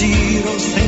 ou sem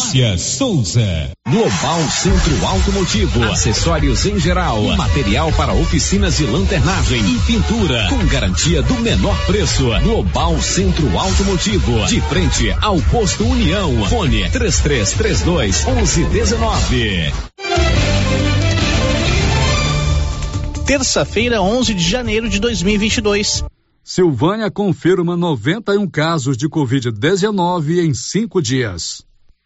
Márcia Souza. Global Centro Automotivo. Acessórios em geral. Material para oficinas de lanternagem e pintura. Com garantia do menor preço. Global Centro Automotivo. De frente ao posto União. Fone 3332 1119. Terça-feira, 11 de janeiro de 2022. Silvânia confirma 91 casos de Covid-19 em cinco dias.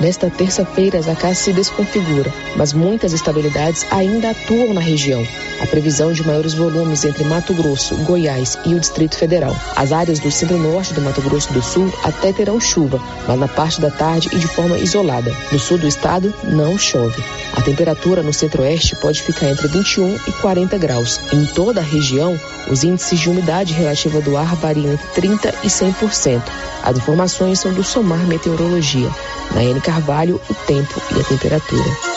Nesta terça-feira, a casa se desconfigura, mas muitas estabilidades ainda atuam na região. A previsão de maiores volumes entre Mato Grosso, Goiás e o Distrito Federal. As áreas do centro-norte do Mato Grosso do Sul até terão chuva, mas na parte da tarde e de forma isolada. No sul do estado, não chove. A temperatura no centro-oeste pode ficar entre 21 e 40 graus. Em toda a região, os índices de umidade relativa do ar variam entre 30 e 100%. As informações são do Somar Meteorologia. Nayane Carvalho, o tempo e a temperatura.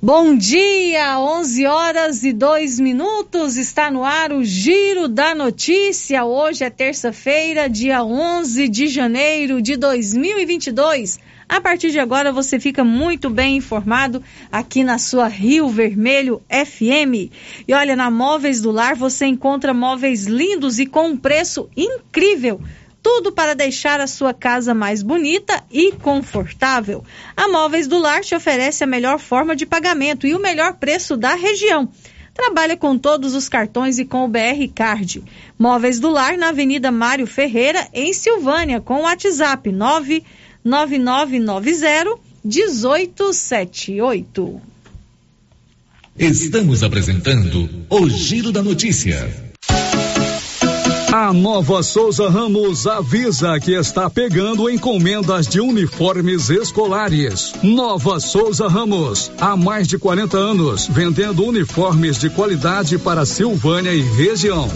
Bom dia, 11 horas e 2 minutos. Está no ar o Giro da Notícia. Hoje é terça-feira, dia 11 de janeiro de 2022. A partir de agora você fica muito bem informado aqui na sua Rio Vermelho FM. E olha, na Móveis do Lar você encontra móveis lindos e com um preço incrível. Tudo para deixar a sua casa mais bonita e confortável. A Móveis do Lar te oferece a melhor forma de pagamento e o melhor preço da região. Trabalha com todos os cartões e com o BR Card. Móveis do Lar na Avenida Mário Ferreira, em Silvânia, com o WhatsApp 99990 1878. Estamos apresentando o Giro da Notícia. A Nova Souza Ramos avisa que está pegando encomendas de uniformes escolares. Nova Souza Ramos, há mais de 40 anos, vendendo uniformes de qualidade para Silvânia e região.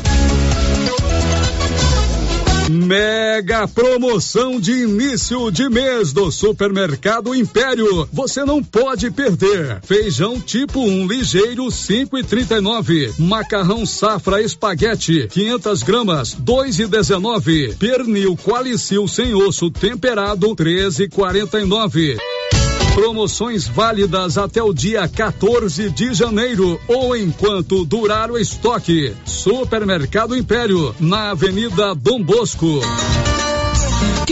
Mega promoção de início de mês do Supermercado Império. Você não pode perder. Feijão tipo 1 um, ligeiro 5,39. Macarrão safra espaguete 500 gramas 2,19. Pernil qualicil sem osso temperado 13,49. Promoções válidas até o dia 14 de janeiro ou enquanto durar o estoque. Supermercado Império, na Avenida Dom Bosco.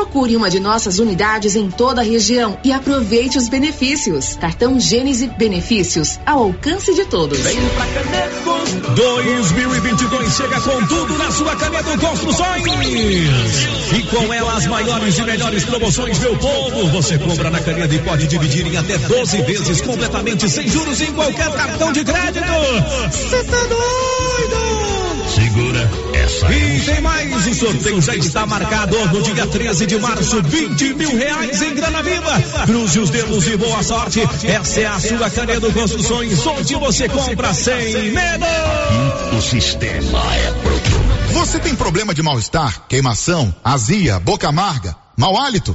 Procure uma de nossas unidades em toda a região e aproveite os benefícios. Cartão Gênese Benefícios ao alcance de todos. Vem pra Caneco. 2022 chega com tudo na sua Caneco Construções. E com ela as maiores e melhores promoções, meu povo. Você compra na Caneco e pode dividir em até 12 vezes completamente sem juros em qualquer cartão de crédito. Você tá doido? Segura essa. E tem mais, o sorteio já está marcado no dia 13 de março, 20 mil reais em grana viva. Cruze os dedos e boa sorte. Essa é a sua Canedo Construções, onde você compra sem medo. O sistema é pronto. Você tem problema de mal-estar, queimação, azia, boca amarga, mau hálito?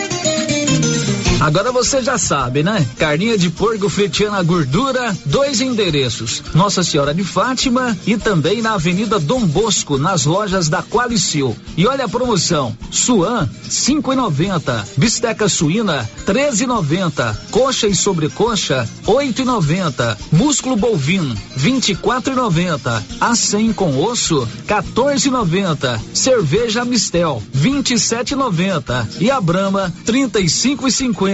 Agora você já sabe, né? Carninha de porco fritiana gordura, dois endereços: Nossa Senhora de Fátima e também na Avenida Dom Bosco, nas lojas da Qualicil. E olha a promoção: Suan 5,90, bisteca suína 13,90, coxa e sobrecoxa 8,90, músculo bovino 24,90, a 100 com osso 14,90, cerveja Mistel 27,90 e a Brama 35,50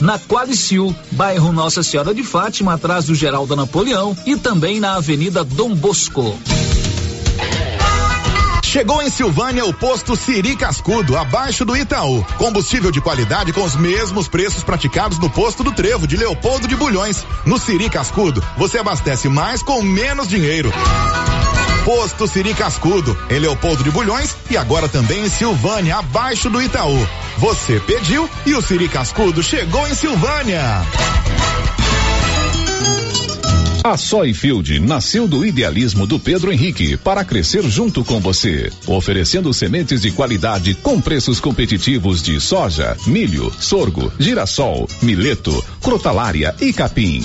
na Qualicil, bairro Nossa Senhora de Fátima, atrás do Geraldo Napoleão e também na Avenida Dom Bosco. Chegou em Silvânia o posto Siri Cascudo, abaixo do Itaú. Combustível de qualidade com os mesmos preços praticados no posto do Trevo de Leopoldo de Bulhões. No Siri Cascudo, você abastece mais com menos dinheiro. Posto Siri Cascudo, em Leopoldo de Bulhões e agora também em Silvânia, abaixo do Itaú. Você pediu e o Siri Cascudo chegou em Silvânia. A Soyfield nasceu do idealismo do Pedro Henrique para crescer junto com você, oferecendo sementes de qualidade com preços competitivos de soja, milho, sorgo, girassol, mileto, crotalária e capim.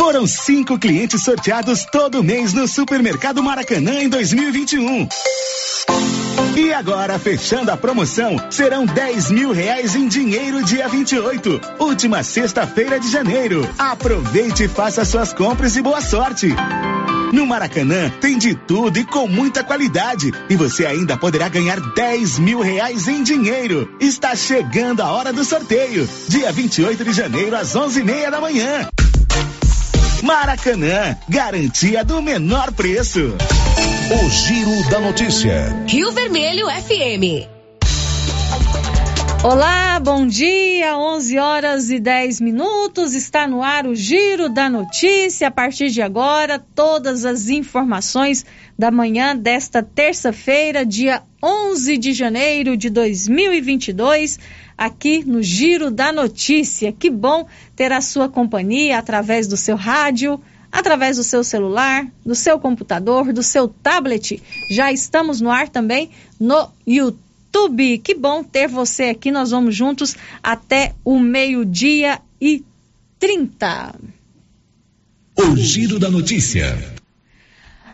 Foram cinco clientes sorteados todo mês no Supermercado Maracanã em 2021. E agora, fechando a promoção, serão 10 mil reais em dinheiro dia 28, última sexta-feira de janeiro. Aproveite e faça suas compras e boa sorte. No Maracanã tem de tudo e com muita qualidade. E você ainda poderá ganhar 10 mil reais em dinheiro. Está chegando a hora do sorteio. Dia 28 de janeiro, às 11 e meia da manhã. Maracanã, garantia do menor preço. O Giro da Notícia. Rio Vermelho FM. Olá, bom dia, 11 horas e 10 minutos, está no ar o Giro da Notícia. A partir de agora, todas as informações da manhã desta terça-feira, dia 11 de janeiro de 2022, aqui no Giro da Notícia. Que bom ter a sua companhia através do seu rádio, através do seu celular, do seu computador, do seu tablet. Já estamos no ar também no YouTube. Que bom ter você aqui. Nós vamos juntos até o meio-dia e 30. O Giro da Notícia.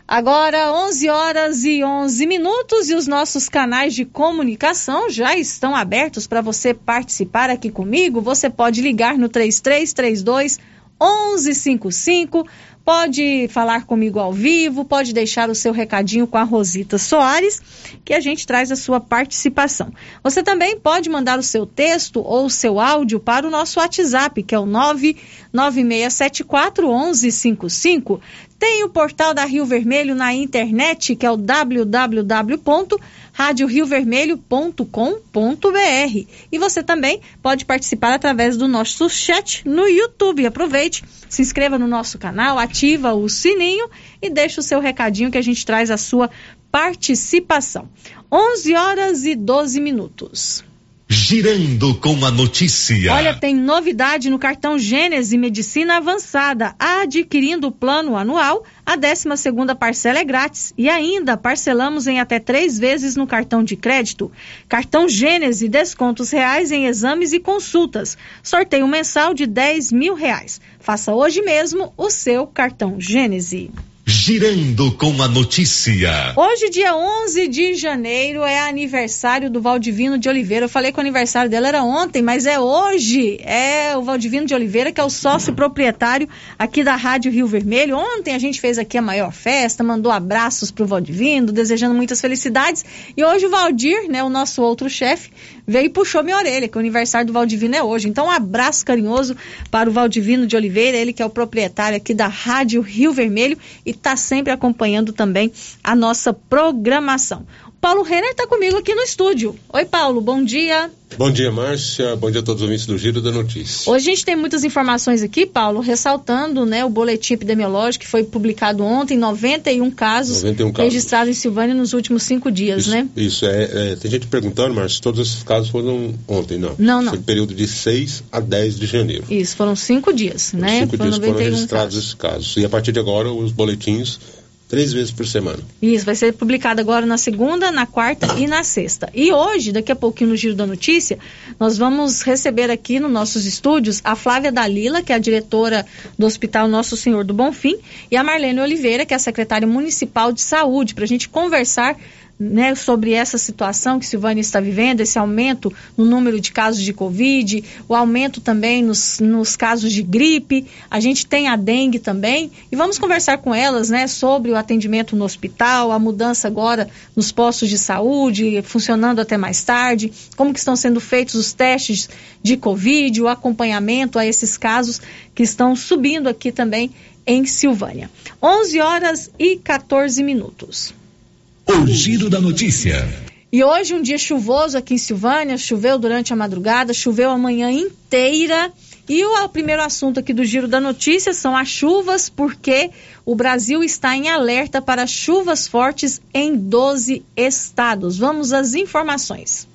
Agora, 11 horas e 11 minutos e os nossos canais de comunicação já estão abertos para você participar aqui comigo. Você pode ligar no 3332 1155 pode falar comigo ao vivo, pode deixar o seu recadinho com a Rosita Soares, que a gente traz a sua participação. Você também pode mandar o seu texto ou o seu áudio para o nosso WhatsApp, que é o 99674 1155. Tem o portal da Rio Vermelho na internet, que é o www.radioriovermelho.com.br. E você também pode participar através do nosso chat no YouTube. Aproveite, se inscreva no nosso canal, ativa o sininho e deixe o seu recadinho que a gente traz a sua participação. 11 horas e 12 minutos. Girando com a notícia. Olha, tem novidade no cartão Gênese Medicina Avançada. Adquirindo o plano anual, a 12 segunda parcela é grátis e ainda parcelamos em até três vezes no cartão de crédito. Cartão Gênese, descontos reais em exames e consultas. Sorteio mensal de 10 mil reais. Faça hoje mesmo o seu cartão Gênese. Girando com a notícia. Hoje, dia 11 de janeiro, é aniversário do Valdivino de Oliveira. Eu falei que o aniversário dela era ontem, mas é hoje. É o Valdivino de Oliveira, que é o sócio proprietário aqui da Rádio Rio Vermelho. Ontem a gente fez aqui a maior festa, mandou abraços pro Valdivino, desejando muitas felicidades. E hoje o Valdir, né, o nosso outro chefe, veio e puxou minha orelha, que o aniversário do Valdivino é hoje. Então, um abraço carinhoso para o Valdivino de Oliveira, ele que é o proprietário aqui da Rádio Rio Vermelho e está sempre acompanhando também a nossa programação. Paulo Renner está comigo aqui no estúdio. Oi, Paulo, bom dia. Bom dia, Márcia. Bom dia a todos os ouvintes do Giro da Notícia. Hoje a gente tem muitas informações aqui, Paulo, ressaltando né, o boletim epidemiológico que foi publicado ontem, 91 casos, 91 casos. registrados em Silvânia nos últimos cinco dias, isso, né? Isso, é, é, Tem gente perguntando, Márcia, se todos esses casos foram ontem, não. Não, não. Foi período de 6 a 10 de janeiro. Isso, foram cinco dias, né? Cinco foram dias foram registrados casos. esses casos. E a partir de agora, os boletins Três vezes por semana. Isso, vai ser publicado agora na segunda, na quarta e na sexta. E hoje, daqui a pouquinho no Giro da Notícia, nós vamos receber aqui nos nossos estúdios a Flávia Dalila, que é a diretora do Hospital Nosso Senhor do Bonfim, e a Marlene Oliveira, que é a secretária municipal de saúde, para a gente conversar né, sobre essa situação que Silvânia está vivendo, esse aumento no número de casos de Covid, o aumento também nos, nos casos de gripe, a gente tem a dengue também, e vamos conversar com elas né, sobre o atendimento no hospital, a mudança agora nos postos de saúde, funcionando até mais tarde, como que estão sendo feitos os testes de Covid, o acompanhamento a esses casos que estão subindo aqui também em Silvânia. 11 horas e 14 minutos. O giro da notícia. E hoje um dia chuvoso aqui em Silvânia, choveu durante a madrugada, choveu a manhã inteira. E o primeiro assunto aqui do giro da notícia são as chuvas, porque o Brasil está em alerta para chuvas fortes em 12 estados. Vamos às informações.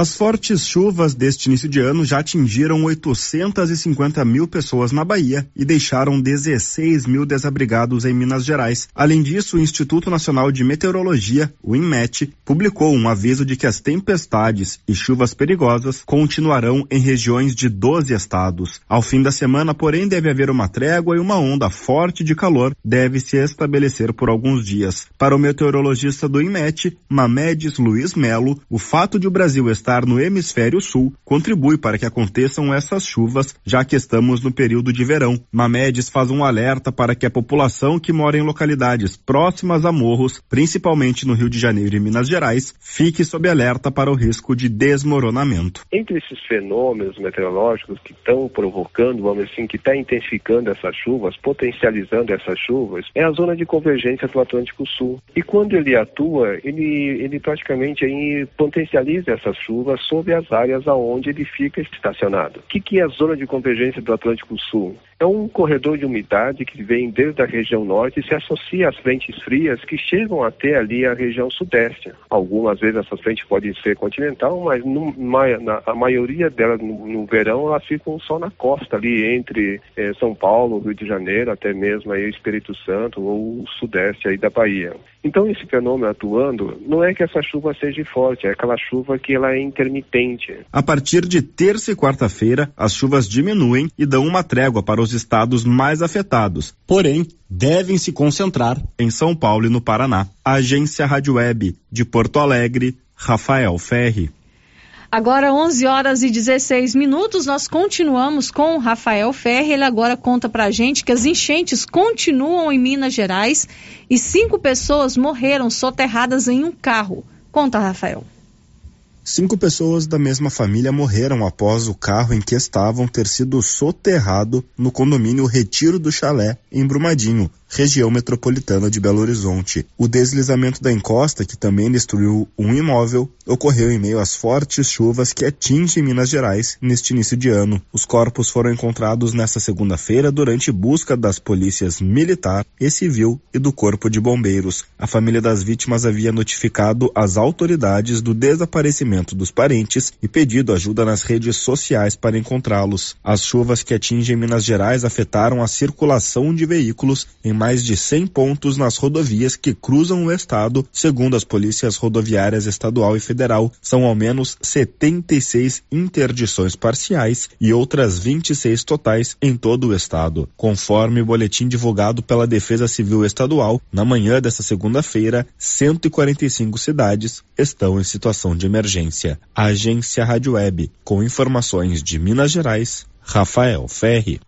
As fortes chuvas deste início de ano já atingiram 850 mil pessoas na Bahia e deixaram 16 mil desabrigados em Minas Gerais. Além disso, o Instituto Nacional de Meteorologia, o INMET, publicou um aviso de que as tempestades e chuvas perigosas continuarão em regiões de 12 estados. Ao fim da semana, porém, deve haver uma trégua e uma onda forte de calor deve se estabelecer por alguns dias. Para o meteorologista do INMET, Mamedes Luiz Melo, o fato de o Brasil estar no hemisfério sul contribui para que aconteçam essas chuvas, já que estamos no período de verão. Mamedes faz um alerta para que a população que mora em localidades próximas a morros, principalmente no Rio de Janeiro e Minas Gerais, fique sob alerta para o risco de desmoronamento. Entre esses fenômenos meteorológicos que estão provocando, vamos assim, que está intensificando essas chuvas, potencializando essas chuvas, é a zona de convergência do Atlântico Sul. E quando ele atua, ele, ele praticamente aí potencializa essas chuvas sobre as áreas aonde ele fica estacionado. O que, que é a zona de convergência do Atlântico Sul? É um corredor de umidade que vem desde a região norte e se associa às frentes frias que chegam até ali a região sudeste. Algumas vezes essa frente pode ser continental, mas no, na, a maioria delas no, no, verão elas ficam só na costa ali entre eh, São Paulo, Rio de Janeiro, até mesmo aí Espírito Santo ou o sudeste aí da Bahia. Então esse fenômeno atuando não é que essa chuva seja forte, é aquela chuva que ela é intermitente. A partir de terça e quarta-feira, as chuvas diminuem e dão uma trégua para os estados mais afetados. Porém, devem se concentrar em São Paulo e no Paraná. Agência Rádio Web de Porto Alegre, Rafael Ferri. Agora 11 horas e 16 minutos, nós continuamos com o Rafael Ferri. Ele agora conta pra gente que as enchentes continuam em Minas Gerais e cinco pessoas morreram soterradas em um carro. Conta, Rafael. Cinco pessoas da mesma família morreram após o carro em que estavam ter sido soterrado no condomínio Retiro do Chalé, em Brumadinho, região metropolitana de Belo Horizonte. O deslizamento da encosta, que também destruiu um imóvel, ocorreu em meio às fortes chuvas que atingem Minas Gerais neste início de ano. Os corpos foram encontrados nesta segunda-feira durante busca das polícias militar e civil e do Corpo de Bombeiros. A família das vítimas havia notificado as autoridades do desaparecimento dos parentes e pedido ajuda nas redes sociais para encontrá-los. As chuvas que atingem Minas Gerais afetaram a circulação de veículos em mais de 100 pontos nas rodovias que cruzam o estado, segundo as polícias rodoviárias estadual e federal. São ao menos 76 interdições parciais e outras 26 totais em todo o estado. Conforme o boletim divulgado pela Defesa Civil Estadual, na manhã desta segunda-feira, 145 cidades estão em situação de emergência. Agência Rádio Web, com informações de Minas Gerais, Rafael Ferri.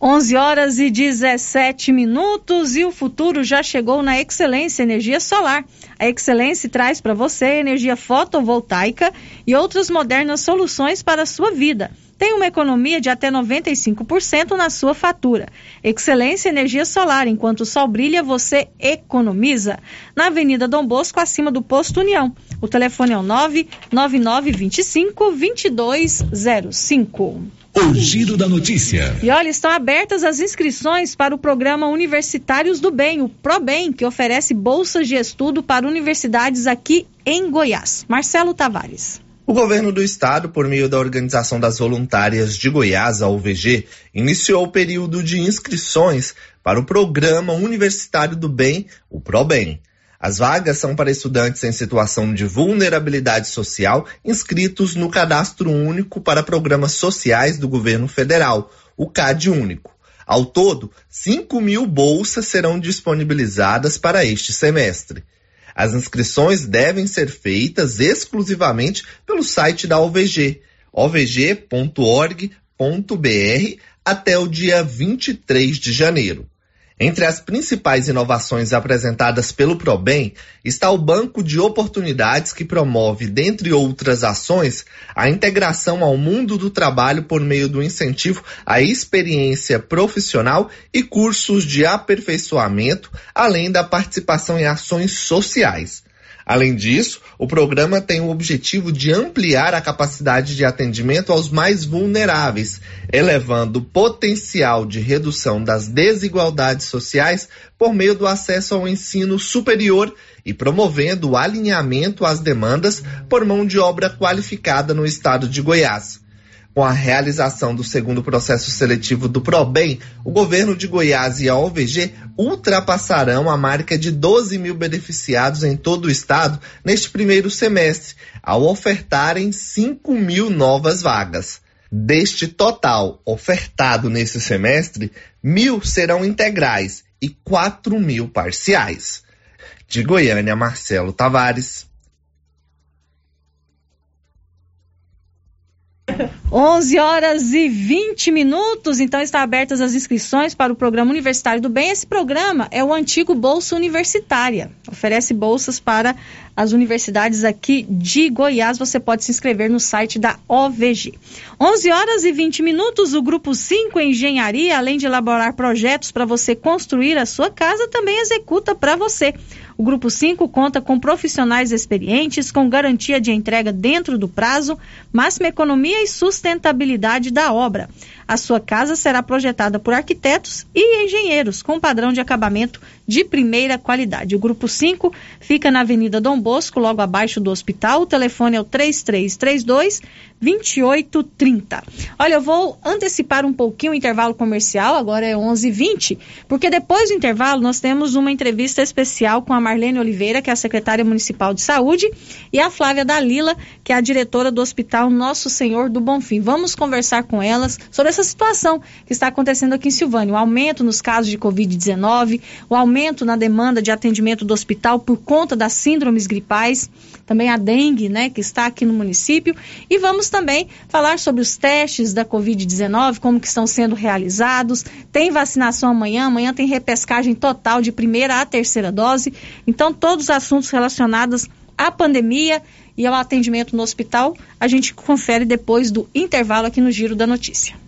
11 horas e 17 minutos e o futuro já chegou na Excelência Energia Solar. A Excelência traz para você energia fotovoltaica e outras modernas soluções para a sua vida. Tem uma economia de até 95% na sua fatura. Excelência Energia Solar, enquanto o sol brilha, você economiza. Na Avenida Dom Bosco, acima do Posto União. O telefone é o 99925 2205. O Giro da Notícia. E olha, estão abertas as inscrições para o programa Universitários do Bem, o ProBem, que oferece bolsas de estudo para universidades aqui em Goiás. Marcelo Tavares. O governo do estado, por meio da Organização das Voluntárias de Goiás, a UVG, iniciou o período de inscrições para o programa Universitário do Bem, o ProBem. As vagas são para estudantes em situação de vulnerabilidade social inscritos no Cadastro Único para Programas Sociais do Governo Federal, o CAD Único. Ao todo, 5 mil bolsas serão disponibilizadas para este semestre. As inscrições devem ser feitas exclusivamente pelo site da OVG, ovg.org.br, até o dia 23 de janeiro. Entre as principais inovações apresentadas pelo ProBem está o Banco de Oportunidades que promove, dentre outras ações, a integração ao mundo do trabalho por meio do incentivo à experiência profissional e cursos de aperfeiçoamento, além da participação em ações sociais. Além disso, o programa tem o objetivo de ampliar a capacidade de atendimento aos mais vulneráveis, elevando o potencial de redução das desigualdades sociais por meio do acesso ao ensino superior e promovendo o alinhamento às demandas por mão de obra qualificada no estado de Goiás. Com a realização do segundo processo seletivo do ProBem, o governo de Goiás e a OVG ultrapassarão a marca de 12 mil beneficiados em todo o estado neste primeiro semestre, ao ofertarem 5 mil novas vagas. Deste total ofertado nesse semestre, mil serão integrais e 4 mil parciais. De Goiânia, Marcelo Tavares. 11 horas e 20 minutos, então está abertas as inscrições para o Programa Universitário do Bem. Esse programa é o antigo Bolsa Universitária. Oferece bolsas para as universidades aqui de Goiás. Você pode se inscrever no site da OVG. 11 horas e 20 minutos, o Grupo 5 Engenharia, além de elaborar projetos para você construir a sua casa, também executa para você. O Grupo 5 conta com profissionais experientes, com garantia de entrega dentro do prazo, máxima economia e sustentabilidade da obra. A sua casa será projetada por arquitetos e engenheiros com padrão de acabamento de primeira qualidade. O grupo 5 fica na Avenida Dom Bosco, logo abaixo do hospital. O telefone é o 3332 2830. Olha, eu vou antecipar um pouquinho o intervalo comercial, agora é 11:20, porque depois do intervalo nós temos uma entrevista especial com a Marlene Oliveira, que é a secretária municipal de saúde, e a Flávia Dalila, que é a diretora do Hospital Nosso Senhor do Bonfim. Vamos conversar com elas sobre essa situação que está acontecendo aqui em Silvânia, o aumento nos casos de COVID-19, o aumento na demanda de atendimento do hospital por conta das síndromes gripais, também a dengue, né, que está aqui no município, e vamos também falar sobre os testes da Covid-19, como que estão sendo realizados. Tem vacinação amanhã, amanhã tem repescagem total de primeira a terceira dose. Então, todos os assuntos relacionados à pandemia e ao atendimento no hospital, a gente confere depois do intervalo aqui no Giro da Notícia.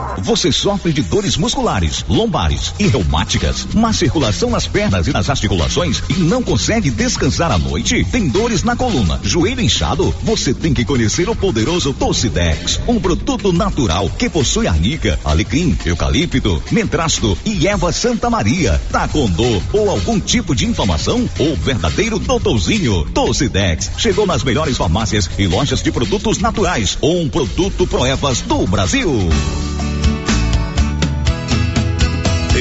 Você sofre de dores musculares, lombares e reumáticas, má circulação nas pernas e nas articulações e não consegue descansar à noite? Tem dores na coluna, joelho inchado? Você tem que conhecer o poderoso Tocidex, um produto natural que possui arnica, alecrim, eucalipto, mentrasto e erva Santa Maria. Tá com dor ou algum tipo de inflamação? O verdadeiro doutorzinho Tocidex chegou nas melhores farmácias e lojas de produtos naturais. Um produto Proevas do Brasil.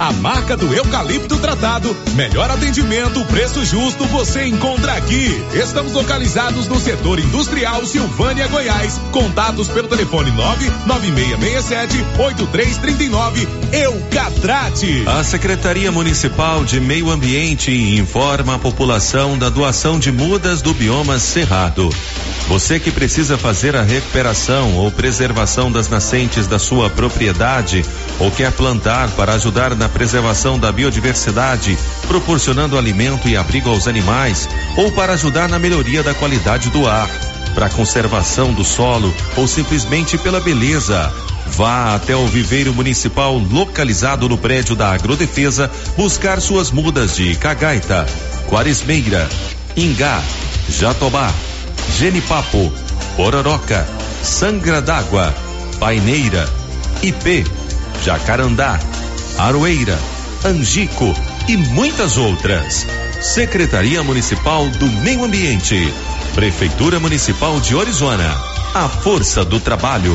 A marca do eucalipto tratado. Melhor atendimento, preço justo você encontra aqui. Estamos localizados no setor industrial Silvânia, Goiás. Contatos pelo telefone 99667 8339. Eucatrate. A Secretaria Municipal de Meio Ambiente informa a população da doação de mudas do bioma Cerrado. Você que precisa fazer a recuperação ou preservação das nascentes da sua propriedade ou quer plantar para ajudar na preservação da biodiversidade, proporcionando alimento e abrigo aos animais, ou para ajudar na melhoria da qualidade do ar, para conservação do solo ou simplesmente pela beleza. Vá até o viveiro municipal localizado no prédio da Agrodefesa buscar suas mudas de cagaita, quaresmeira, ingá, jatobá, genipapo, pororoca, sangra d'água, paineira, ipê, jacarandá, aroeira, angico e muitas outras. Secretaria Municipal do Meio Ambiente. Prefeitura Municipal de Orizona. A força do trabalho.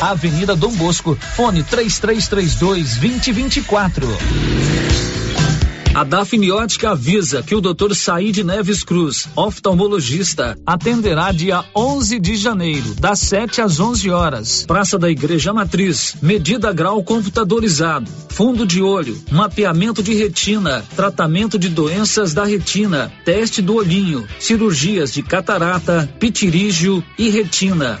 Avenida Dom Bosco, fone 3332 2024. A Dafniótica avisa que o Dr. Said Neves Cruz, oftalmologista, atenderá dia 11 de janeiro, das 7 às 11 horas. Praça da Igreja Matriz, medida grau computadorizado, fundo de olho, mapeamento de retina, tratamento de doenças da retina, teste do olhinho, cirurgias de catarata, pitirígio e retina.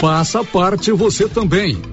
Faça parte você também.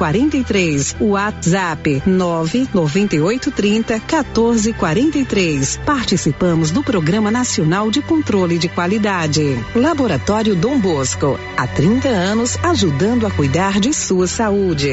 43. WhatsApp 99830 1443. Participamos do Programa Nacional de Controle de Qualidade. Laboratório Dom Bosco. Há 30 anos ajudando a cuidar de sua saúde.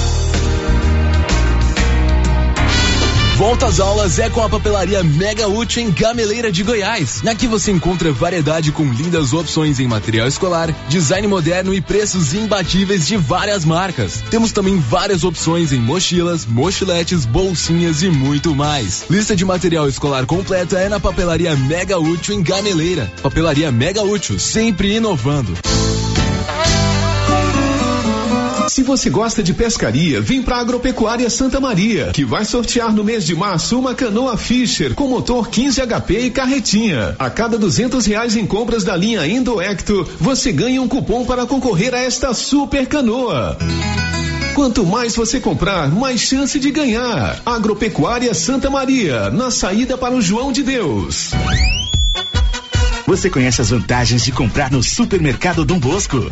Volta às aulas é com a papelaria Mega Útil em Gameleira de Goiás. Aqui você encontra variedade com lindas opções em material escolar, design moderno e preços imbatíveis de várias marcas. Temos também várias opções em mochilas, mochiletes, bolsinhas e muito mais. Lista de material escolar completa é na papelaria Mega Útil em Gameleira. Papelaria Mega Útil, sempre inovando. Se você gosta de pescaria, vem pra Agropecuária Santa Maria, que vai sortear no mês de março uma canoa Fisher com motor 15 HP e carretinha. A cada duzentos reais em compras da linha Indoecto, você ganha um cupom para concorrer a esta super canoa. Quanto mais você comprar, mais chance de ganhar. Agropecuária Santa Maria, na saída para o João de Deus. Você conhece as vantagens de comprar no Supermercado Dom Bosco?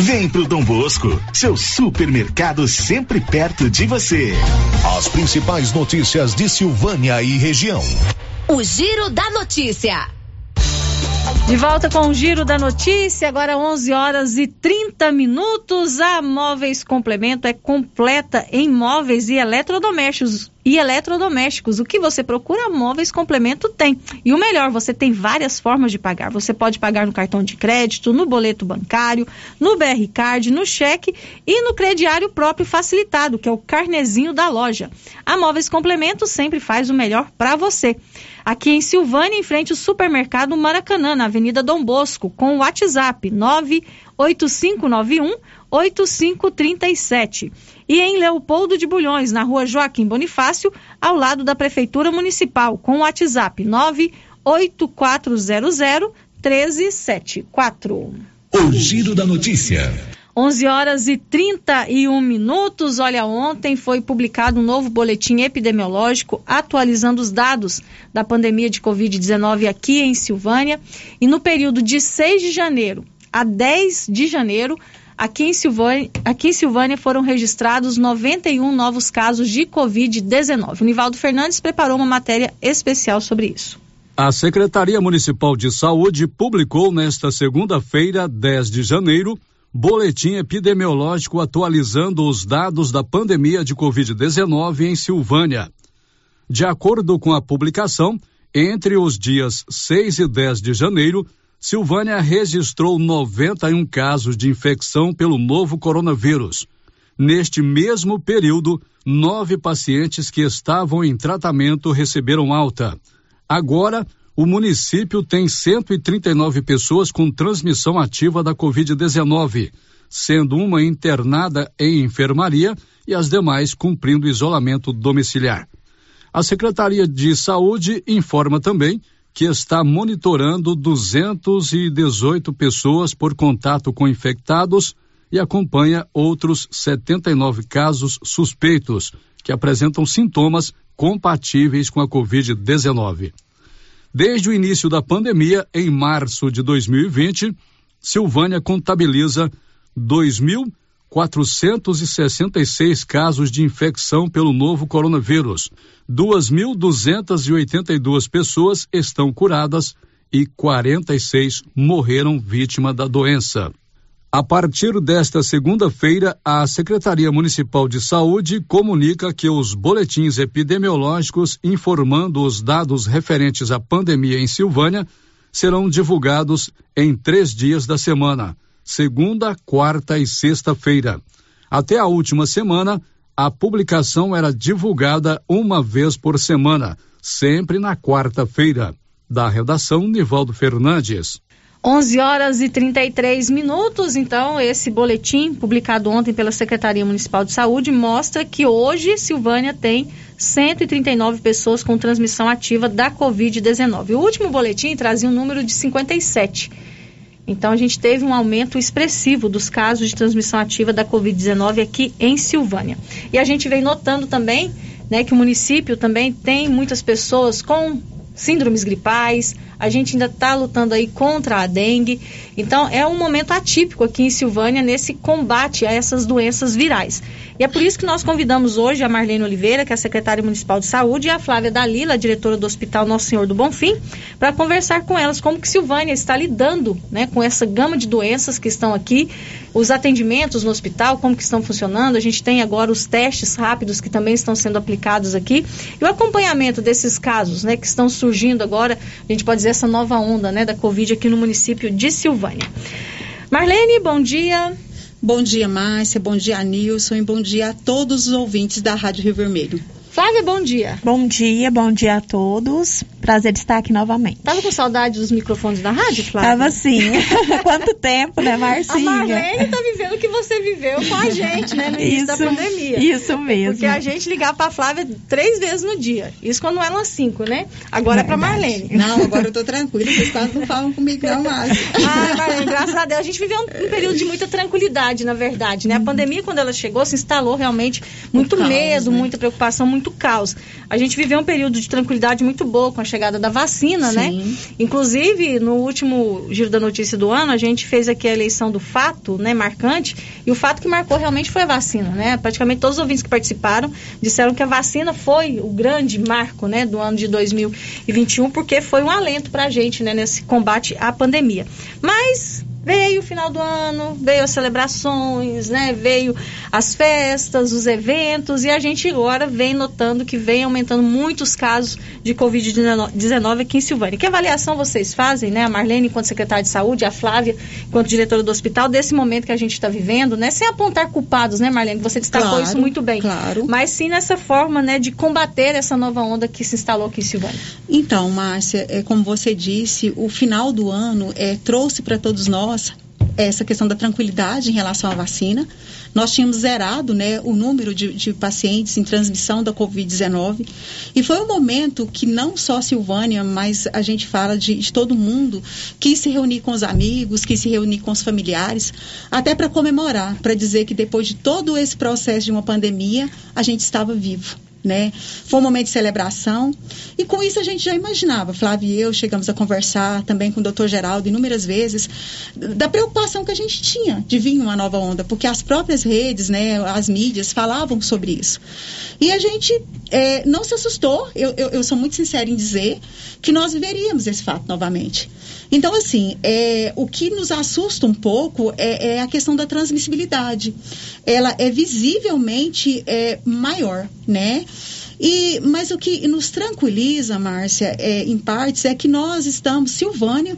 Vem pro Dom Bosco, seu supermercado sempre perto de você. As principais notícias de Silvânia e região. O Giro da Notícia. De volta com o Giro da Notícia, agora 11 horas e 30 minutos. A Móveis Complemento é completa em móveis e eletrodomésticos e eletrodomésticos. O que você procura, Móveis Complemento tem. E o melhor, você tem várias formas de pagar. Você pode pagar no cartão de crédito, no boleto bancário, no BR Card, no cheque e no crediário próprio facilitado, que é o carnezinho da loja. A Móveis Complemento sempre faz o melhor para você. Aqui em Silvânia, em frente ao supermercado Maracanã, na Avenida Dom Bosco, com o WhatsApp 98591 8537. E em Leopoldo de Bulhões, na rua Joaquim Bonifácio, ao lado da Prefeitura Municipal, com o WhatsApp 98400 1374. O Giro da Notícia. 11 horas e 31 minutos. Olha, ontem foi publicado um novo boletim epidemiológico atualizando os dados da pandemia de Covid-19 aqui em Silvânia. E no período de 6 de janeiro a 10 de janeiro, Aqui em, Silvânia, aqui em Silvânia foram registrados 91 novos casos de Covid-19. O Nivaldo Fernandes preparou uma matéria especial sobre isso. A Secretaria Municipal de Saúde publicou nesta segunda-feira, 10 de janeiro, boletim epidemiológico atualizando os dados da pandemia de Covid-19 em Silvânia. De acordo com a publicação, entre os dias 6 e 10 de janeiro, Silvânia registrou 91 casos de infecção pelo novo coronavírus. Neste mesmo período, nove pacientes que estavam em tratamento receberam alta. Agora, o município tem 139 pessoas com transmissão ativa da Covid-19, sendo uma internada em enfermaria e as demais cumprindo isolamento domiciliar. A Secretaria de Saúde informa também que está monitorando 218 pessoas por contato com infectados e acompanha outros 79 casos suspeitos que apresentam sintomas compatíveis com a Covid-19. Desde o início da pandemia, em março de 2020, Silvânia contabiliza 2.466 casos de infecção pelo novo coronavírus. 2.282 pessoas estão curadas e 46 morreram vítima da doença. A partir desta segunda-feira, a Secretaria Municipal de Saúde comunica que os boletins epidemiológicos informando os dados referentes à pandemia em Silvânia serão divulgados em três dias da semana segunda, quarta e sexta-feira. Até a última semana, a publicação era divulgada uma vez por semana, sempre na quarta-feira. Da redação, Nivaldo Fernandes. 11 horas e 33 minutos. Então, esse boletim, publicado ontem pela Secretaria Municipal de Saúde, mostra que hoje Silvânia tem 139 pessoas com transmissão ativa da Covid-19. O último boletim trazia um número de 57. Então, a gente teve um aumento expressivo dos casos de transmissão ativa da Covid-19 aqui em Silvânia. E a gente vem notando também né, que o município também tem muitas pessoas com síndromes gripais, a gente ainda está lutando aí contra a dengue. Então, é um momento atípico aqui em Silvânia nesse combate a essas doenças virais. E é por isso que nós convidamos hoje a Marlene Oliveira, que é a secretária municipal de saúde, e a Flávia Dalila, diretora do Hospital Nosso Senhor do Bonfim, para conversar com elas como que Silvânia está lidando né, com essa gama de doenças que estão aqui, os atendimentos no hospital, como que estão funcionando. A gente tem agora os testes rápidos que também estão sendo aplicados aqui. E o acompanhamento desses casos né, que estão surgindo agora, a gente pode dizer essa nova onda né, da Covid aqui no município de Silvânia. Marlene, bom dia. Bom dia, Márcia. Bom dia, Nilson. E bom dia a todos os ouvintes da Rádio Rio Vermelho. Flávia, bom dia. Bom dia, bom dia a todos. Prazer estar aqui novamente. Tava com saudade dos microfones da rádio, Flávia? Tava sim. Quanto tempo, né, Marcinha? A Marlene tá vivendo o que você viveu com a gente, né, no início isso, da pandemia. Isso mesmo. Porque a gente ligava pra Flávia três vezes no dia. Isso quando eram as cinco, né? Agora é pra Marlene. Não, agora eu tô tranquila, vocês quase não falam comigo não mais. Ah, Marlene, graças a Deus. A gente viveu um, um, período de muita tranquilidade, na verdade, né? A pandemia, quando ela chegou, se instalou realmente muito caos, medo, né? muita preocupação, muito caos. A gente viveu um período de tranquilidade muito boa com a chegada da vacina, né? Sim. né? Inclusive, no último giro da notícia do ano, a gente fez aqui a eleição do fato, né, marcante, e o fato que marcou realmente foi a vacina, né? Praticamente todos os ouvintes que participaram disseram que a vacina foi o grande marco, né, do ano de 2021, porque foi um alento para a gente, né, nesse combate à pandemia. Mas Veio o final do ano, veio as celebrações, né? Veio as festas, os eventos e a gente agora vem notando que vem aumentando muitos casos de Covid-19 aqui em Silvânia. Que avaliação vocês fazem, né? A Marlene enquanto secretária de saúde, a Flávia enquanto diretora do hospital, desse momento que a gente está vivendo, né? Sem apontar culpados, né, Marlene? Você destacou claro, isso muito bem. Claro. Mas sim nessa forma, né, de combater essa nova onda que se instalou aqui em Silvânia. Então, Márcia, é, como você disse, o final do ano é, trouxe para todos nós essa questão da tranquilidade em relação à vacina. Nós tínhamos zerado né, o número de, de pacientes em transmissão da Covid-19 e foi um momento que não só Silvânia, mas a gente fala de, de todo mundo quis se reunir com os amigos, quis se reunir com os familiares, até para comemorar, para dizer que depois de todo esse processo de uma pandemia, a gente estava vivo né? Foi um momento de celebração e com isso a gente já imaginava, Flávio e eu chegamos a conversar também com o doutor Geraldo inúmeras vezes da preocupação que a gente tinha de vir uma nova onda, porque as próprias redes, né, as mídias falavam sobre isso. E a gente é, não se assustou, eu, eu, eu, sou muito sincera em dizer que nós viveríamos esse fato novamente. Então, assim, é, o que nos assusta um pouco é, é, a questão da transmissibilidade. Ela é visivelmente é, maior, né? E, mas o que nos tranquiliza, Márcia, é, em partes, é que nós estamos, Silvânia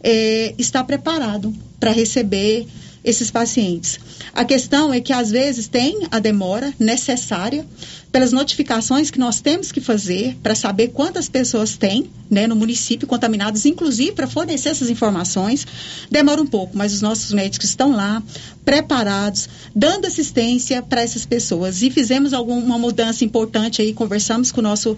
é, está preparado para receber esses pacientes. A questão é que às vezes tem a demora necessária pelas notificações que nós temos que fazer para saber quantas pessoas tem né, no município contaminadas, inclusive para fornecer essas informações. Demora um pouco, mas os nossos médicos estão lá, preparados, dando assistência para essas pessoas. E fizemos alguma mudança importante aí, conversamos com o nosso,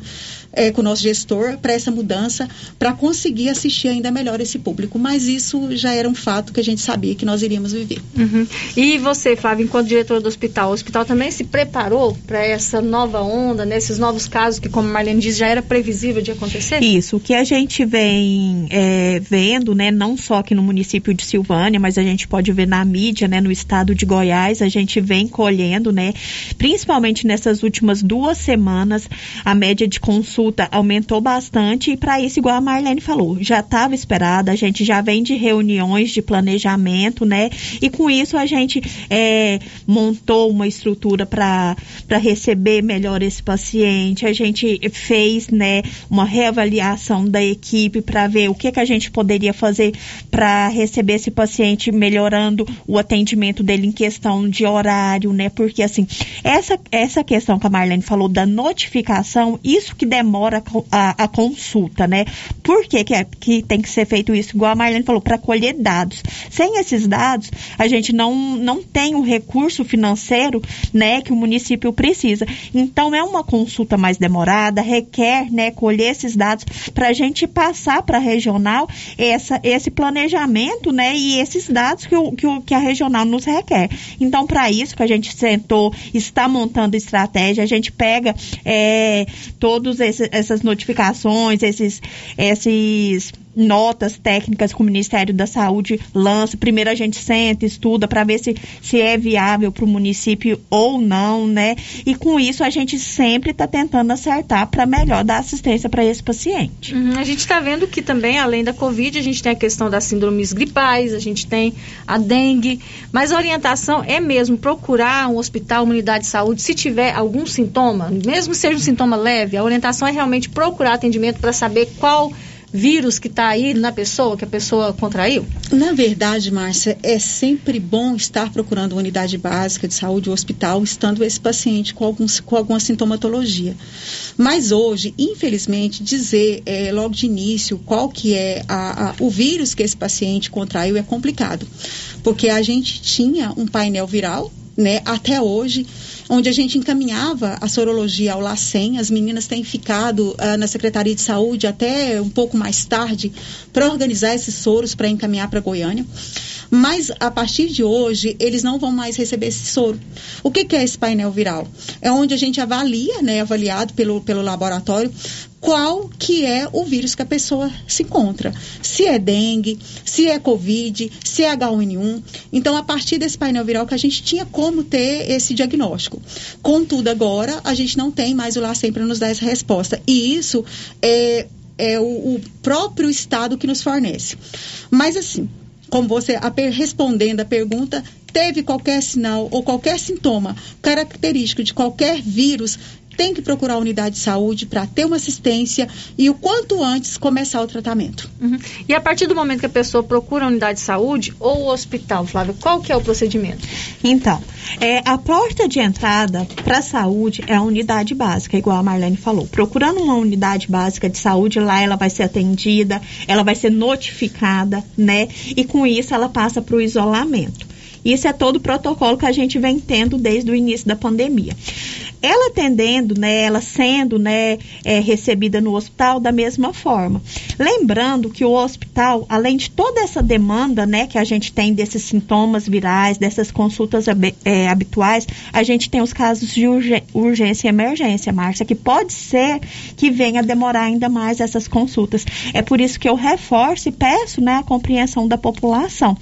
é, com o nosso gestor para essa mudança, para conseguir assistir ainda melhor esse público. Mas isso já era um fato que a gente sabia que nós iríamos viver. Uhum. E você, Flávio, enquanto diretor do hospital, o hospital também se preparou para essa nova nova onda, nesses né, novos casos que, como a Marlene diz, já era previsível de acontecer? Isso, o que a gente vem é, vendo, né, não só aqui no município de Silvânia, mas a gente pode ver na mídia, né, no estado de Goiás, a gente vem colhendo, né, principalmente nessas últimas duas semanas, a média de consulta aumentou bastante e para isso, igual a Marlene falou, já estava esperada, a gente já vem de reuniões de planejamento, né, e com isso a gente é, montou uma estrutura para receber melhor esse paciente. A gente fez, né, uma reavaliação da equipe para ver o que que a gente poderia fazer para receber esse paciente melhorando o atendimento dele em questão de horário, né? Porque assim, essa essa questão que a Marlene falou da notificação, isso que demora a, a consulta, né? Por que que, é, que tem que ser feito isso? Igual a Marlene falou, para colher dados. Sem esses dados, a gente não não tem o recurso financeiro, né, que o município precisa. Então é uma consulta mais demorada, requer, né, colher esses dados para a gente passar para a regional essa, esse planejamento, né, e esses dados que, o, que, o, que a regional nos requer. Então, para isso que a gente sentou, está montando estratégia, a gente pega é, todas essas notificações, esses, esses notas técnicas que o Ministério da Saúde lança. Primeiro a gente senta, estuda para ver se, se é viável para o município ou não, né? E com isso a gente sempre está tentando acertar para melhor dar assistência para esse paciente. Uhum, a gente está vendo que também, além da Covid, a gente tem a questão das síndromes gripais, a gente tem a dengue, mas a orientação é mesmo procurar um hospital, uma unidade de saúde, se tiver algum sintoma, mesmo que seja um sintoma leve, a orientação é realmente procurar atendimento para saber qual vírus que está aí na pessoa, que a pessoa contraiu? Na verdade, Márcia, é sempre bom estar procurando uma unidade básica de saúde, ou hospital, estando esse paciente com, com alguma sintomatologia. Mas hoje, infelizmente, dizer é, logo de início qual que é a, a, o vírus que esse paciente contraiu é complicado. Porque a gente tinha um painel viral, né, até hoje, onde a gente encaminhava a sorologia ao LACEN. As meninas têm ficado uh, na Secretaria de Saúde até um pouco mais tarde para organizar esses soros para encaminhar para Goiânia. Mas a partir de hoje, eles não vão mais receber esse soro. O que, que é esse painel viral? É onde a gente avalia, né, avaliado pelo, pelo laboratório, qual que é o vírus que a pessoa se encontra. Se é dengue, se é covid, se é H1N1. Então, a partir desse painel viral que a gente tinha como ter esse diagnóstico. Contudo, agora a gente não tem mais o lá sempre nos dar essa resposta. E isso é, é o, o próprio Estado que nos fornece. Mas assim, como você a, respondendo a pergunta, teve qualquer sinal ou qualquer sintoma característico de qualquer vírus, tem que procurar a unidade de saúde para ter uma assistência e o quanto antes começar o tratamento. Uhum. E a partir do momento que a pessoa procura a unidade de saúde ou o hospital, Flávia, qual que é o procedimento? Então, é, a porta de entrada para a saúde é a unidade básica, igual a Marlene falou. Procurando uma unidade básica de saúde, lá ela vai ser atendida, ela vai ser notificada, né? E com isso ela passa para o isolamento. Isso é todo o protocolo que a gente vem tendo desde o início da pandemia ela atendendo, né, ela sendo, né, é, recebida no hospital da mesma forma. Lembrando que o hospital, além de toda essa demanda, né, que a gente tem desses sintomas virais, dessas consultas é, habituais, a gente tem os casos de urgência e emergência, Márcia, que pode ser que venha demorar ainda mais essas consultas. É por isso que eu reforço e peço, né, a compreensão da população,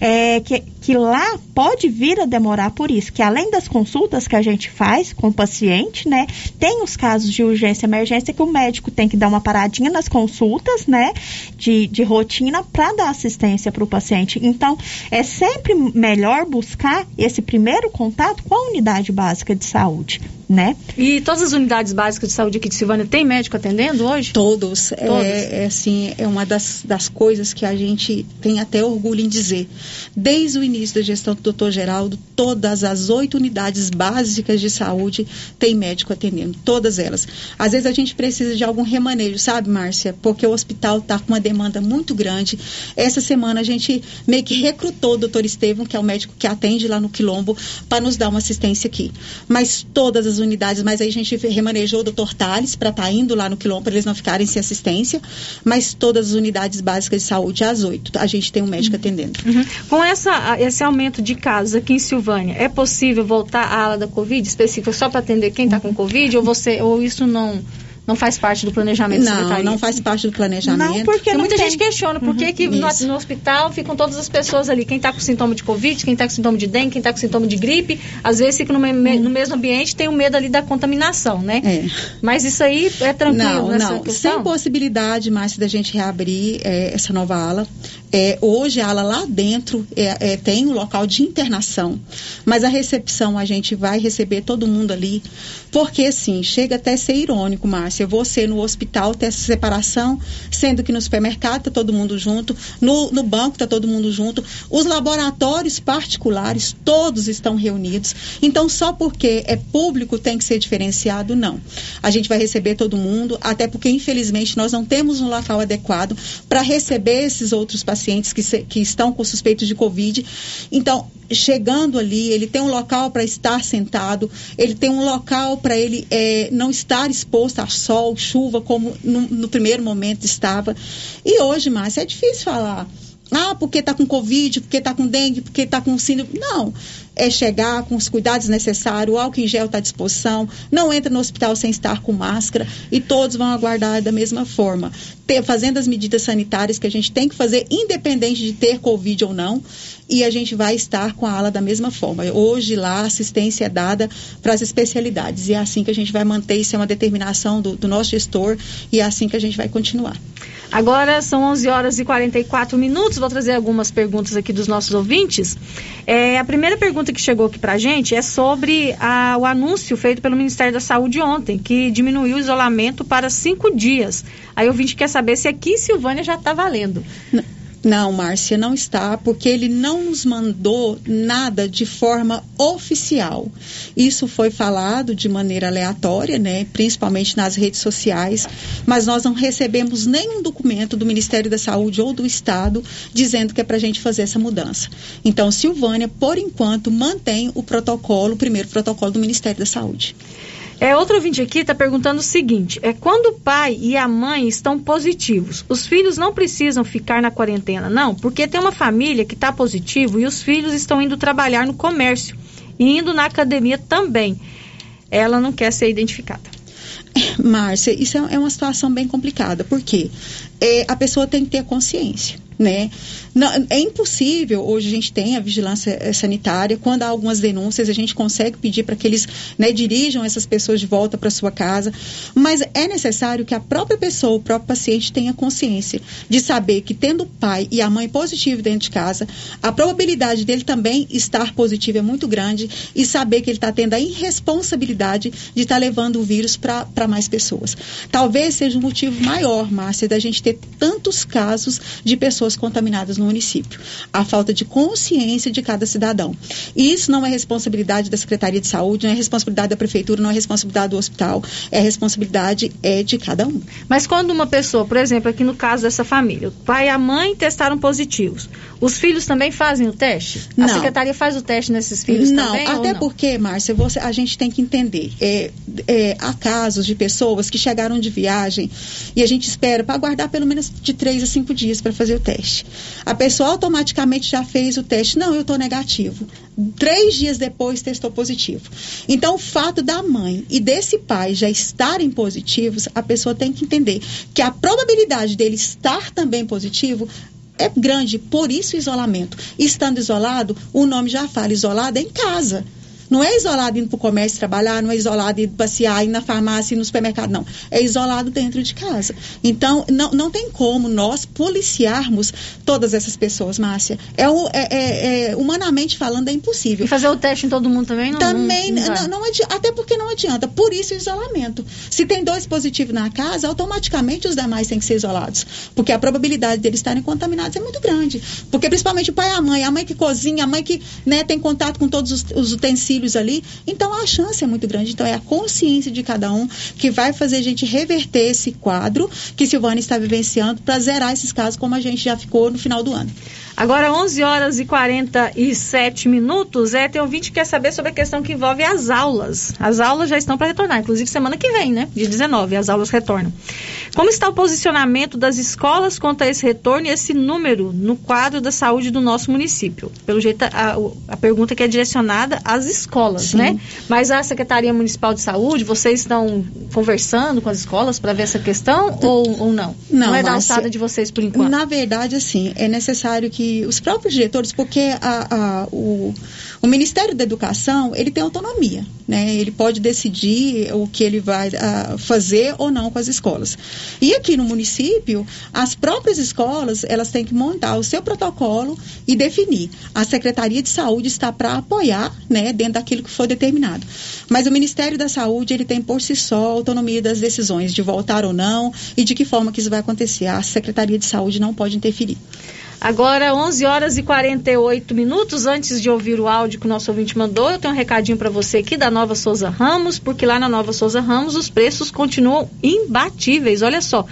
é, que, que lá pode vir a demorar por isso, que além das consultas que a gente faz com paciente, né? Tem os casos de urgência e emergência que o médico tem que dar uma paradinha nas consultas, né? De, de rotina para dar assistência para o paciente. Então, é sempre melhor buscar esse primeiro contato com a unidade básica de saúde né? E todas as unidades básicas de saúde aqui de Silvânia tem médico atendendo hoje? Todos. Todos. É, é, assim, é uma das, das coisas que a gente tem até orgulho em dizer. Desde o início da gestão do doutor Geraldo, todas as oito unidades básicas de saúde tem médico atendendo, todas elas. Às vezes a gente precisa de algum remanejo, sabe, Márcia? Porque o hospital está com uma demanda muito grande. Essa semana a gente meio que recrutou o doutor Estevam, que é o médico que atende lá no Quilombo, para nos dar uma assistência aqui. Mas todas as unidades, mas aí a gente remanejou o doutor Tales para estar tá indo lá no quilombo para eles não ficarem sem assistência, mas todas as unidades básicas de saúde às oito, a gente tem um médico uhum. atendendo. Uhum. Com essa, esse aumento de casos aqui em Silvânia, é possível voltar à ala da Covid específica só para atender quem está com Covid ou você ou isso não não faz parte do planejamento Não, não faz parte do planejamento. Não, porque, porque muita tem. gente questiona por que, uhum, que no, no, hospital ficam todas as pessoas ali, quem está com sintoma de Covid, quem está com sintoma de dengue, quem está com sintoma de gripe, às vezes fica no, me, uhum. no, mesmo ambiente tem o medo ali da contaminação, né? É. Mas isso aí é tranquilo não, nessa não. questão? Sem possibilidade, mais da gente reabrir é, essa nova ala. É, hoje a ala lá dentro é, é, tem um local de internação, mas a recepção a gente vai receber todo mundo ali, porque assim, chega até a ser irônico, Márcia, Márcia, você no hospital ter essa separação, sendo que no supermercado está todo mundo junto, no, no banco está todo mundo junto, os laboratórios particulares, todos estão reunidos. Então, só porque é público tem que ser diferenciado, não. A gente vai receber todo mundo, até porque, infelizmente, nós não temos um local adequado para receber esses outros pacientes que, se, que estão com suspeitos de Covid. Então, chegando ali, ele tem um local para estar sentado, ele tem um local para ele é, não estar exposto a sol, chuva, como no, no primeiro momento estava. E hoje, Márcia, é difícil falar. Ah, porque está com Covid, porque está com dengue, porque está com síndrome. Não. É chegar com os cuidados necessários, o álcool em gel está à disposição, não entra no hospital sem estar com máscara e todos vão aguardar da mesma forma. Ter, fazendo as medidas sanitárias que a gente tem que fazer, independente de ter Covid ou não, e a gente vai estar com a ala da mesma forma. Hoje lá a assistência é dada para as especialidades e é assim que a gente vai manter, isso é uma determinação do, do nosso gestor e é assim que a gente vai continuar. Agora são 11 horas e 44 minutos. Vou trazer algumas perguntas aqui dos nossos ouvintes. É, a primeira pergunta que chegou aqui para a gente é sobre a, o anúncio feito pelo Ministério da Saúde ontem, que diminuiu o isolamento para cinco dias. Aí o ouvinte quer saber se aqui em Silvânia já está valendo. Não. Não, Márcia, não está, porque ele não nos mandou nada de forma oficial. Isso foi falado de maneira aleatória, né, principalmente nas redes sociais, mas nós não recebemos nenhum documento do Ministério da Saúde ou do Estado dizendo que é para a gente fazer essa mudança. Então, Silvânia, por enquanto, mantém o protocolo, o primeiro protocolo do Ministério da Saúde. É, outro ouvinte aqui está perguntando o seguinte: é quando o pai e a mãe estão positivos, os filhos não precisam ficar na quarentena, não? Porque tem uma família que está positivo e os filhos estão indo trabalhar no comércio e indo na academia também. Ela não quer ser identificada. Márcia, isso é uma situação bem complicada, porque é, a pessoa tem que ter consciência né? Não, é impossível, hoje a gente tem a vigilância eh, sanitária, quando há algumas denúncias, a gente consegue pedir para que eles né, dirijam essas pessoas de volta para sua casa, mas é necessário que a própria pessoa, o próprio paciente tenha consciência de saber que tendo o pai e a mãe positivo dentro de casa, a probabilidade dele também estar positivo é muito grande e saber que ele está tendo a irresponsabilidade de estar tá levando o vírus para mais pessoas. Talvez seja um motivo maior, Márcia, da gente ter tantos casos de pessoas pessoas contaminadas no município. A falta de consciência de cada cidadão. E isso não é responsabilidade da Secretaria de Saúde, não é responsabilidade da Prefeitura, não é responsabilidade do hospital, é responsabilidade é de cada um. Mas quando uma pessoa, por exemplo, aqui no caso dessa família, o pai e a mãe testaram positivos, os filhos também fazem o teste? Não. A Secretaria faz o teste nesses filhos não, também? Até não? porque, Márcia, você, a gente tem que entender. É, é, há casos de pessoas que chegaram de viagem e a gente espera para aguardar pelo menos de três a cinco dias para fazer o teste teste. A pessoa automaticamente já fez o teste. Não, eu estou negativo. Três dias depois testou positivo. Então, o fato da mãe e desse pai já estarem positivos, a pessoa tem que entender que a probabilidade dele estar também positivo é grande, por isso isolamento. Estando isolado, o nome já fala, isolado é em casa. Não é isolado indo para o comércio trabalhar, não é isolado indo passear, ir na farmácia, ir no supermercado, não. É isolado dentro de casa. Então, não, não tem como nós policiarmos todas essas pessoas, Márcia. É, é, é, é humanamente falando, é impossível. E fazer o teste em todo mundo também? Não, também, não, não, não adianta, até porque não adianta. Por isso o isolamento. Se tem dois positivos na casa, automaticamente os demais têm que ser isolados. Porque a probabilidade deles estarem contaminados é muito grande. Porque principalmente o pai e a mãe, a mãe que cozinha, a mãe que né, tem contato com todos os, os utensílios filhos ali. Então a chance é muito grande. Então é a consciência de cada um que vai fazer a gente reverter esse quadro que Silvana está vivenciando para zerar esses casos como a gente já ficou no final do ano. Agora, 11 horas e 47 minutos. É, tem ouvinte que quer saber sobre a questão que envolve as aulas. As aulas já estão para retornar, inclusive semana que vem, né? Dia 19, as aulas retornam. Como está o posicionamento das escolas quanto a esse retorno e esse número no quadro da saúde do nosso município? Pelo jeito, a, a pergunta que é direcionada às escolas, Sim. né? Mas a Secretaria Municipal de Saúde, vocês estão conversando com as escolas para ver essa questão ou, ou não? Não, não é da alçada de vocês por enquanto? Na verdade, assim, é necessário que os próprios diretores, porque a, a, o, o Ministério da Educação ele tem autonomia, né? Ele pode decidir o que ele vai a, fazer ou não com as escolas. E aqui no município, as próprias escolas elas têm que montar o seu protocolo e definir. A Secretaria de Saúde está para apoiar, né, dentro daquilo que for determinado. Mas o Ministério da Saúde ele tem por si só autonomia das decisões de voltar ou não e de que forma que isso vai acontecer. A Secretaria de Saúde não pode interferir. Agora, 11 horas e 48 minutos. Antes de ouvir o áudio que o nosso ouvinte mandou, eu tenho um recadinho para você aqui da Nova Souza Ramos, porque lá na Nova Souza Ramos os preços continuam imbatíveis. Olha só,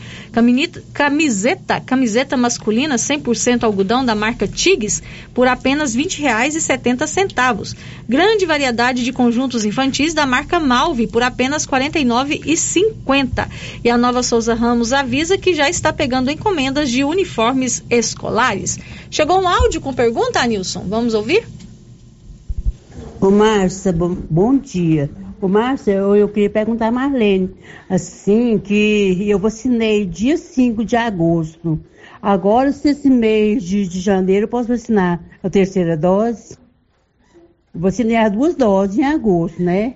camiseta, camiseta masculina 100% algodão da marca Tigres por apenas R$ 20,70. Grande variedade de conjuntos infantis da marca Malve por apenas R$ 49,50. E a Nova Souza Ramos avisa que já está pegando encomendas de uniformes escolares. Chegou um áudio com pergunta, Nilson? Vamos ouvir? Ô, Márcia, bom, bom dia. Ô, Márcia, eu, eu queria perguntar a Marlene, assim, que eu vacinei dia 5 de agosto. Agora, se esse mês de, de janeiro eu posso vacinar a terceira dose? Vacinei as duas doses em agosto, né?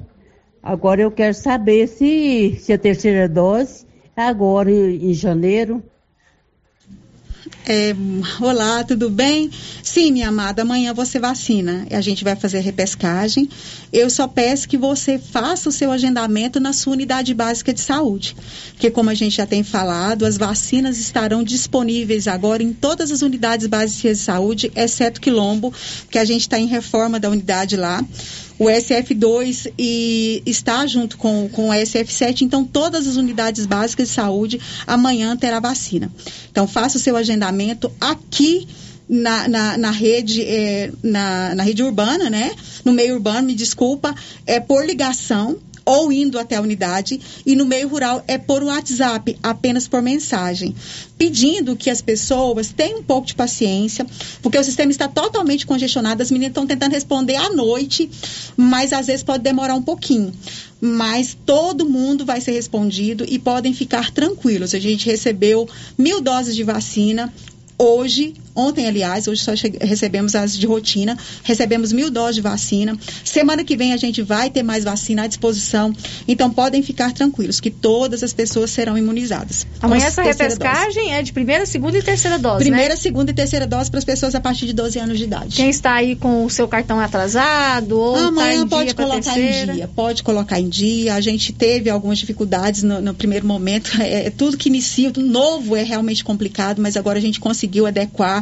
Agora eu quero saber se, se a terceira dose é agora em, em janeiro. É, olá, tudo bem? Sim, minha amada, amanhã você vacina. A gente vai fazer repescagem. Eu só peço que você faça o seu agendamento na sua unidade básica de saúde. Porque, como a gente já tem falado, as vacinas estarão disponíveis agora em todas as unidades básicas de saúde, exceto Quilombo, que a gente está em reforma da unidade lá o SF2 e está junto com, com o SF7, então todas as unidades básicas de saúde amanhã terá vacina. Então faça o seu agendamento aqui na, na, na rede é, na, na rede urbana, né? No meio urbano, me desculpa, é por ligação ou indo até a unidade e no meio rural é por WhatsApp, apenas por mensagem, pedindo que as pessoas tenham um pouco de paciência, porque o sistema está totalmente congestionado, as meninas estão tentando responder à noite, mas às vezes pode demorar um pouquinho. Mas todo mundo vai ser respondido e podem ficar tranquilos. A gente recebeu mil doses de vacina, Hoje, ontem, aliás, hoje só recebemos as de rotina, recebemos mil doses de vacina. Semana que vem a gente vai ter mais vacina à disposição. Então podem ficar tranquilos que todas as pessoas serão imunizadas. Amanhã essa repescagem dose. é de primeira, segunda e terceira dose. Primeira, né? segunda e terceira dose para as pessoas a partir de 12 anos de idade. Quem está aí com o seu cartão atrasado ou tá Amanhã tá pode colocar em dia. Pode colocar em dia. A gente teve algumas dificuldades no, no primeiro momento. É, é, tudo que inicia, tudo novo é realmente complicado, mas agora a gente conseguiu adequar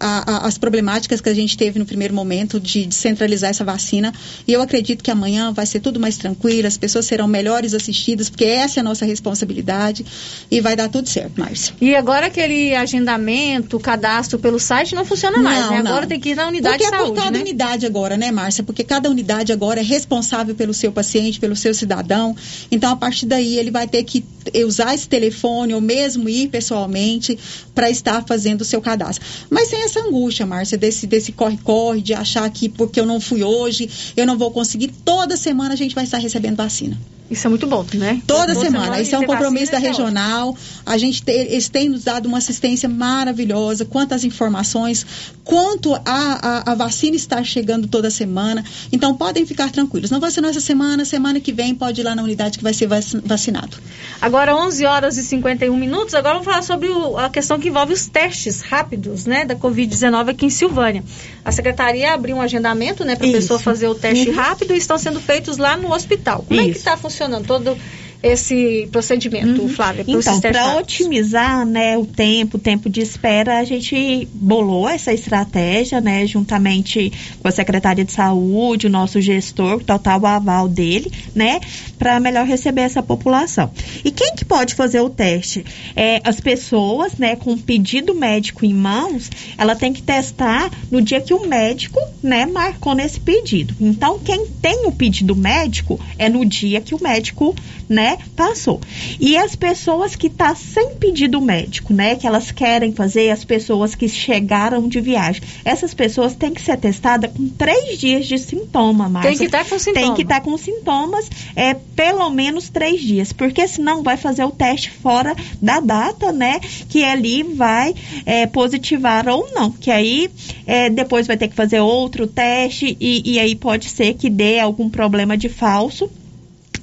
a, a, as problemáticas que a gente teve no primeiro momento de descentralizar essa vacina. E eu acredito que amanhã vai ser tudo mais tranquilo, as pessoas serão melhores assistidas, porque essa é a nossa responsabilidade e vai dar tudo certo, Márcia. E agora aquele agendamento, cadastro pelo site não funciona mais, não, né? Não. Agora tem que ir na unidade porque de saúde, é por cada né? unidade agora, né, Márcia? Porque cada unidade agora é responsável pelo seu paciente, pelo seu cidadão. Então, a partir daí, ele vai ter que usar esse telefone ou mesmo ir pessoalmente para estar fazendo o seu cadastro. Mas sem essa angústia, Márcia, desse desse corre-corre, de achar que porque eu não fui hoje, eu não vou conseguir. Toda semana a gente vai estar recebendo vacina. Isso é muito bom, né? Toda, Toda semana. semana Isso é um compromisso da é regional. A gente tem, eles têm nos dado uma assistência maravilhosa, quanto às informações, quanto a, a, a vacina está chegando toda semana. Então podem ficar tranquilos. Não vacinou essa semana, semana que vem pode ir lá na unidade que vai ser vac- vacinado. Agora 11 horas e 51 minutos. Agora vamos falar sobre o- a questão que envolve os testes rápidos, né, da Covid-19 aqui em Silvânia. A secretaria abriu um agendamento, né, para a Isso. pessoa fazer o teste Uhum. rápido e estão sendo feitos lá no hospital. Como é que Isso. está funcionando todo esse procedimento, Flávia? para esses Então, para otimizar né, o tempo, o tempo de espera, a gente bolou essa estratégia, né, juntamente com a Secretaria de Saúde, o nosso gestor, total aval dele, né, para melhor receber essa população. E quem que pode fazer o teste? É, as pessoas, né, com pedido médico em mãos, ela tem que testar no dia que o médico, né, marcou nesse pedido. Então, quem tem o pedido médico é no dia que o médico, né, né, passou. E as pessoas que tá sem pedido médico, né, que elas querem fazer, as pessoas que chegaram de viagem, essas pessoas têm que ser testadas com três dias de sintoma, Márcia. Tem que estar com sintoma. Tem que estar com sintomas, é, pelo menos três dias, porque senão vai fazer o teste fora da data, né, que ali vai é, positivar ou não, que aí é, depois vai ter que fazer outro teste e, e aí pode ser que dê algum problema de falso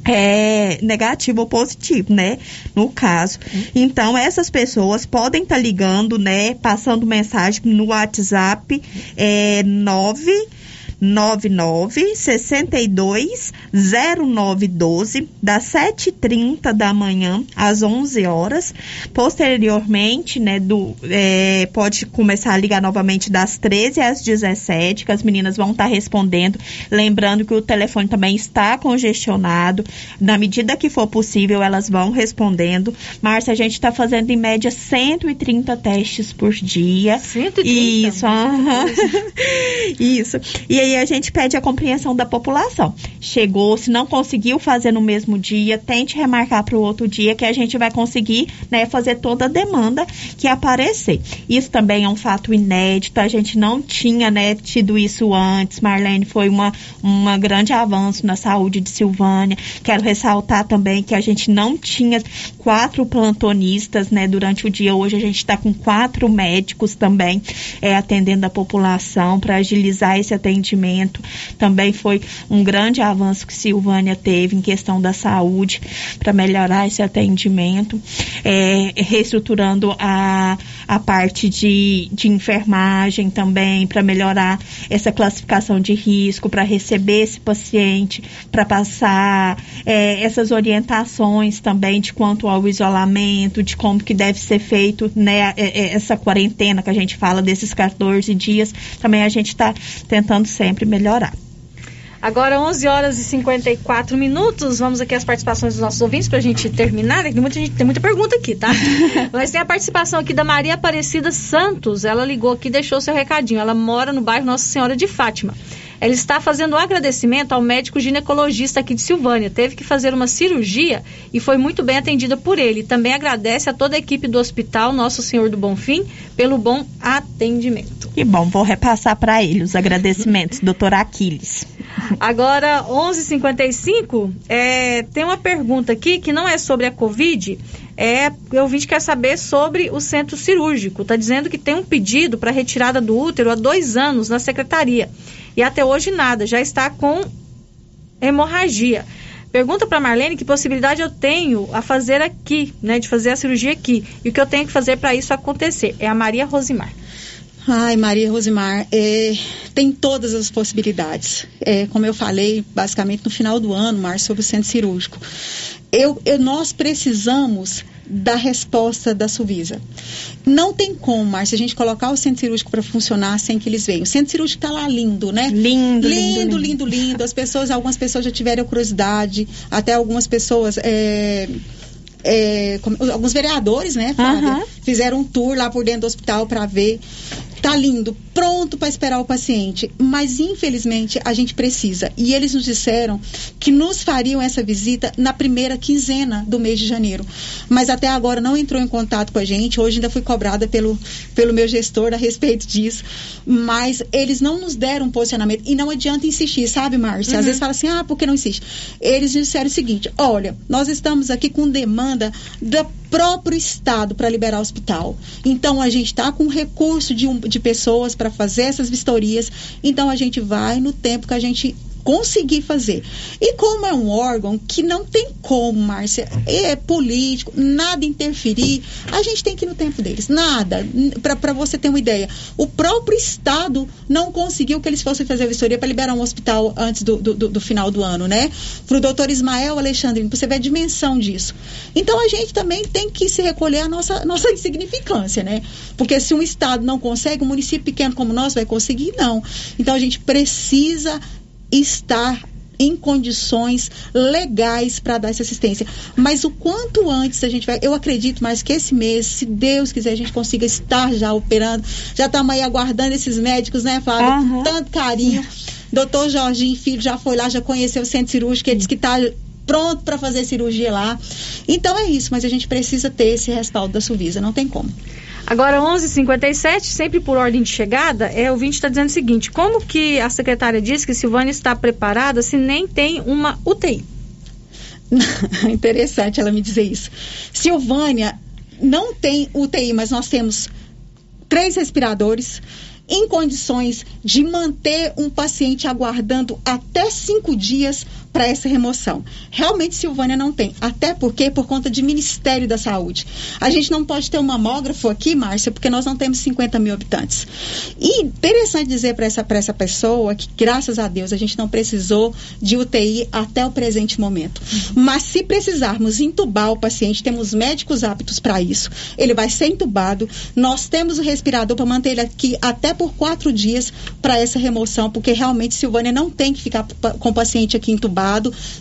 é, negativo ou positivo, né? No caso. Então, essas pessoas podem estar tá ligando, né? Passando mensagem no WhatsApp é, 9 99 62 0912 das 7h30 da manhã às 11 horas. Posteriormente, né, do, é, pode começar a ligar novamente das 13 às 17, que as meninas vão estar tá respondendo. Lembrando que o telefone também está congestionado. Na medida que for possível, elas vão respondendo. Márcia, a gente está fazendo em média 130 testes por dia. 130? Isso, aham. Isso. E aí a gente pede a compreensão da população. Chegou, se não conseguiu fazer no mesmo dia, tente remarcar para o outro dia que a gente vai conseguir né, fazer toda a demanda que aparecer. Isso também é um fato inédito, a gente não tinha né, tido isso antes. Marlene foi uma, uma grande avanço na saúde de Silvânia. Quero ressaltar também que a gente não tinha quatro plantonistas né, durante o dia. Hoje a gente está com quatro médicos também é, atendendo a população para agilizar esse atendimento também foi um grande avanço que Silvânia teve em questão da saúde para melhorar esse atendimento, é, reestruturando a, a parte de, de enfermagem também para melhorar essa classificação de risco, para receber esse paciente, para passar é, essas orientações também de quanto ao isolamento, de como que deve ser feito né, é, é, essa quarentena que a gente fala desses 14 dias, também a gente está tentando sempre sempre melhorar. Agora, 11 horas e 54 minutos. Vamos aqui às participações dos nossos ouvintes para a gente terminar. Tem muita, gente, tem muita pergunta aqui, tá? Mas tem a participação aqui da Maria Aparecida Santos. Ela ligou aqui e deixou seu recadinho. Ela mora no bairro Nossa Senhora de Fátima. Ela está fazendo um agradecimento ao médico ginecologista aqui de Silvânia. Teve que fazer uma cirurgia e foi muito bem atendida por ele. Também agradece a toda a equipe do Hospital Nosso Senhor do Bonfim pelo bom atendimento. Que bom, vou repassar para ele os agradecimentos, doutor Aquiles. Agora, 11:55, é, tem uma pergunta aqui que não é sobre a Covid, é, o vídeo quer saber sobre o centro cirúrgico. Está dizendo que tem um pedido para retirada do útero há dois anos na secretaria. E até hoje nada, já está com hemorragia. Pergunta para Marlene que possibilidade eu tenho a fazer aqui, né, de fazer a cirurgia aqui. E o que eu tenho que fazer para isso acontecer. É a Maria Rosimar. Ai, Maria Rosimar, é, tem todas as possibilidades. É, como eu falei, basicamente no final do ano, Mar, sobre o centro cirúrgico. Eu, eu, nós precisamos da resposta da Suvisa. Não tem como, Márcia, a gente colocar o centro cirúrgico para funcionar sem que eles venham. O centro cirúrgico está lá lindo, né? Lindo, lindo, lindo, lindo, lindo. As pessoas, algumas pessoas já tiveram curiosidade, até algumas pessoas. É, é, alguns vereadores, né, uhum. fizeram um tour lá por dentro do hospital para ver. Tá lindo, pronto para esperar o paciente, mas infelizmente a gente precisa. E eles nos disseram que nos fariam essa visita na primeira quinzena do mês de janeiro. Mas até agora não entrou em contato com a gente. Hoje ainda fui cobrada pelo, pelo meu gestor a respeito disso. Mas eles não nos deram um posicionamento. E não adianta insistir, sabe, Márcia? Uhum. Às vezes fala assim, ah, por que não insiste? Eles disseram o seguinte: olha, nós estamos aqui com demanda da próprio Estado para liberar o hospital. Então, a gente está com recurso de, um, de pessoas para fazer essas vistorias. Então, a gente vai no tempo que a gente conseguir fazer. E como é um órgão que não tem como, Márcia, é político, nada interferir, a gente tem que ir no tempo deles. Nada. Para você ter uma ideia. O próprio Estado não conseguiu que eles fossem fazer a vistoria para liberar um hospital antes do, do, do, final do ano, né? Para o doutor Ismael Alexandrino, para você ver a dimensão disso. Então a gente também tem que se recolher a nossa, nossa insignificância, né? Porque se um Estado não consegue, um município pequeno como nosso vai conseguir? Não. Então a gente precisa estar em condições legais para dar essa assistência. Mas o quanto antes a gente vai, eu acredito mais que esse mês, se Deus quiser, a gente consiga estar já operando. Já estamos aí aguardando esses médicos, né, Flávia? Uhum. Com tanto carinho. Doutor Jorginho Filho já foi lá, já conheceu o centro cirúrgico, ele disse que está pronto para fazer cirurgia lá. Então é isso, mas a gente precisa ter esse respaldo da Suvisa, não tem como. Agora, 11:57, sempre por ordem de chegada, é, o ouvinte está dizendo o seguinte: como que a secretária disse que Silvânia está preparada se nem tem uma UTI? Interessante ela me dizer isso. Silvânia não tem UTI, mas nós temos três respiradores em condições de manter um paciente aguardando até cinco dias para essa remoção. Realmente, Silvânia não tem. Até porque, por conta de Ministério da Saúde. A gente não pode ter um mamógrafo aqui, Márcia, porque nós não temos 50 mil habitantes. E interessante dizer para essa, essa pessoa que, graças a Deus, a gente não precisou de UTI até o presente momento. Mas se precisarmos entubar o paciente, temos médicos aptos para isso. Ele vai ser entubado. Nós temos o respirador para manter ele aqui até por quatro dias para essa remoção, porque realmente Silvânia não tem que ficar com o paciente aqui entubado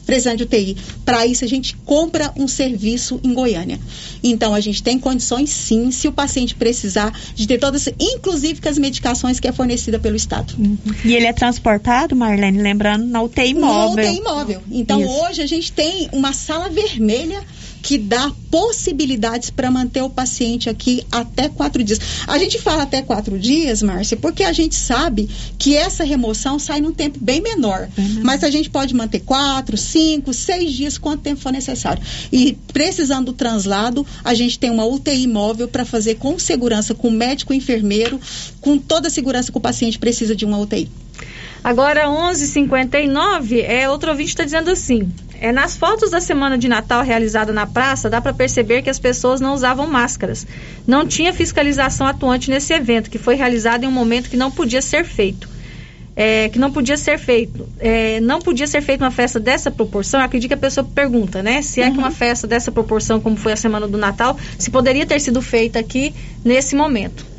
precisando de UTI. Para isso, a gente compra um serviço em Goiânia. Então, a gente tem condições, sim, se o paciente precisar, de ter todas, inclusive com as medicações que é fornecida pelo Estado. Uhum. E ele é transportado, Marlene, lembrando, na UTI móvel. Na UTI móvel. Então, isso. hoje a gente tem uma sala vermelha que dá possibilidades para manter o paciente aqui até quatro dias. A gente fala até quatro dias, Márcia, porque a gente sabe que essa remoção sai num tempo bem menor. Uhum. Mas a gente pode manter quatro, cinco, seis dias, quanto tempo for necessário. E precisando do translado, a gente tem uma UTI móvel para fazer com segurança, com médico e enfermeiro, com toda a segurança que o paciente precisa de uma UTI. Agora, 11:59 é outro ouvinte está dizendo assim: é, nas fotos da semana de Natal realizada na praça, dá para perceber que as pessoas não usavam máscaras. Não tinha fiscalização atuante nesse evento, que foi realizado em um momento que não podia ser feito. É, que não podia ser feito. É, não podia ser feita uma festa dessa proporção. Eu acredito que a pessoa pergunta, né? Se uhum. é que uma uhum. festa dessa proporção, como foi a semana do Natal, se poderia ter sido feita aqui nesse momento.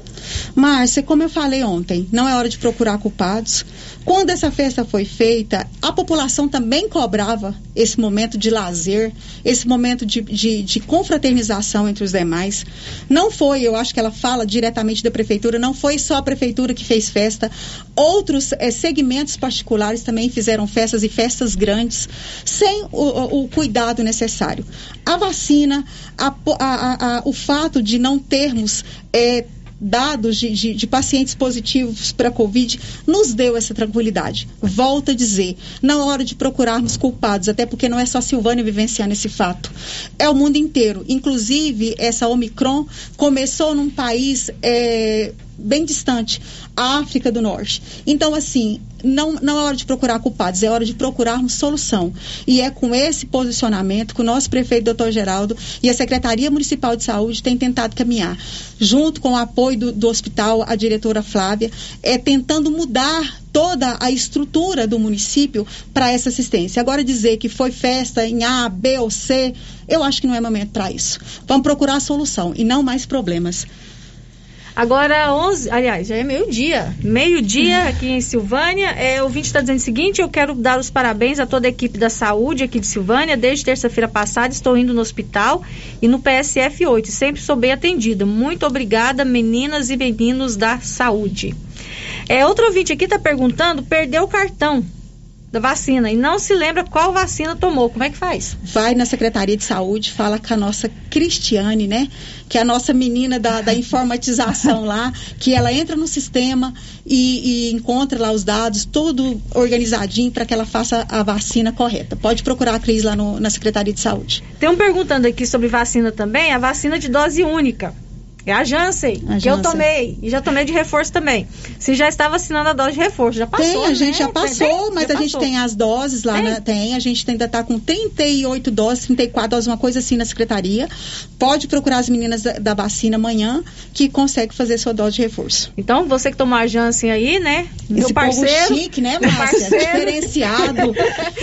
Márcia, como eu falei ontem, não é hora de procurar culpados. Quando essa festa foi feita, a população também cobrava esse momento de lazer, esse momento de, de, de confraternização entre os demais. Não foi, eu acho que ela fala diretamente da prefeitura, não foi só a prefeitura que fez festa. Outros é, segmentos particulares também fizeram festas e festas grandes, sem o, o, cuidado necessário. A vacina, a, a, a, o fato de não termos. É, dados de, de, de pacientes positivos para Covid nos deu essa tranquilidade. Volto a dizer, é hora de procurarmos culpados, até porque não é só a Silvânia vivenciando esse fato. É o mundo inteiro. Inclusive, essa Omicron começou num país. É, bem distante, a África do Norte. Então, assim, não, não é hora de procurar culpados, é hora de procurarmos solução. E é com esse posicionamento que o nosso prefeito, doutor Geraldo, e a Secretaria Municipal de Saúde têm tentado caminhar, junto com o apoio do, do hospital, a diretora Flávia, é tentando mudar toda a estrutura do município para essa assistência. Agora dizer que foi festa em A, B ou C, eu acho que não é momento para isso. Vamos procurar a solução e não mais problemas. Agora, 11, aliás, já é meio-dia. Meio-dia aqui em Silvânia. É, o ouvinte está dizendo o seguinte: eu quero dar os parabéns a toda a equipe da saúde aqui de Silvânia. Desde terça-feira passada estou indo no hospital e no PSF 8. Sempre sou bem atendida. Muito obrigada, meninas e meninos da saúde. É, outro ouvinte aqui está perguntando: perdeu o cartão da vacina e não se lembra qual vacina tomou, como é que faz? Vai na Secretaria de Saúde, fala com a nossa Cristiane, né? Que é a nossa menina da, da informatização lá, que ela entra no sistema e, e encontra lá os dados, tudo organizadinho para que ela faça a vacina correta. Pode procurar a Cris lá no, na Secretaria de Saúde. Tem um perguntando aqui sobre vacina também, a vacina de dose única. É a Janssen, a que eu tomei. E já tomei de reforço também. Se já está vacinando a dose de reforço, já passou. Tem, a gente né? já passou, tem, mas já a passou. gente tem as doses lá, tem, né? tem a gente ainda está com 38 doses, 34 doses, uma coisa assim na secretaria. Pode procurar as meninas da, da vacina amanhã que consegue fazer sua dose de reforço. Então, você que tomou a Janssen aí, né? Meu Esse parceiro. Povo chique, né, Márcia? Diferenciado.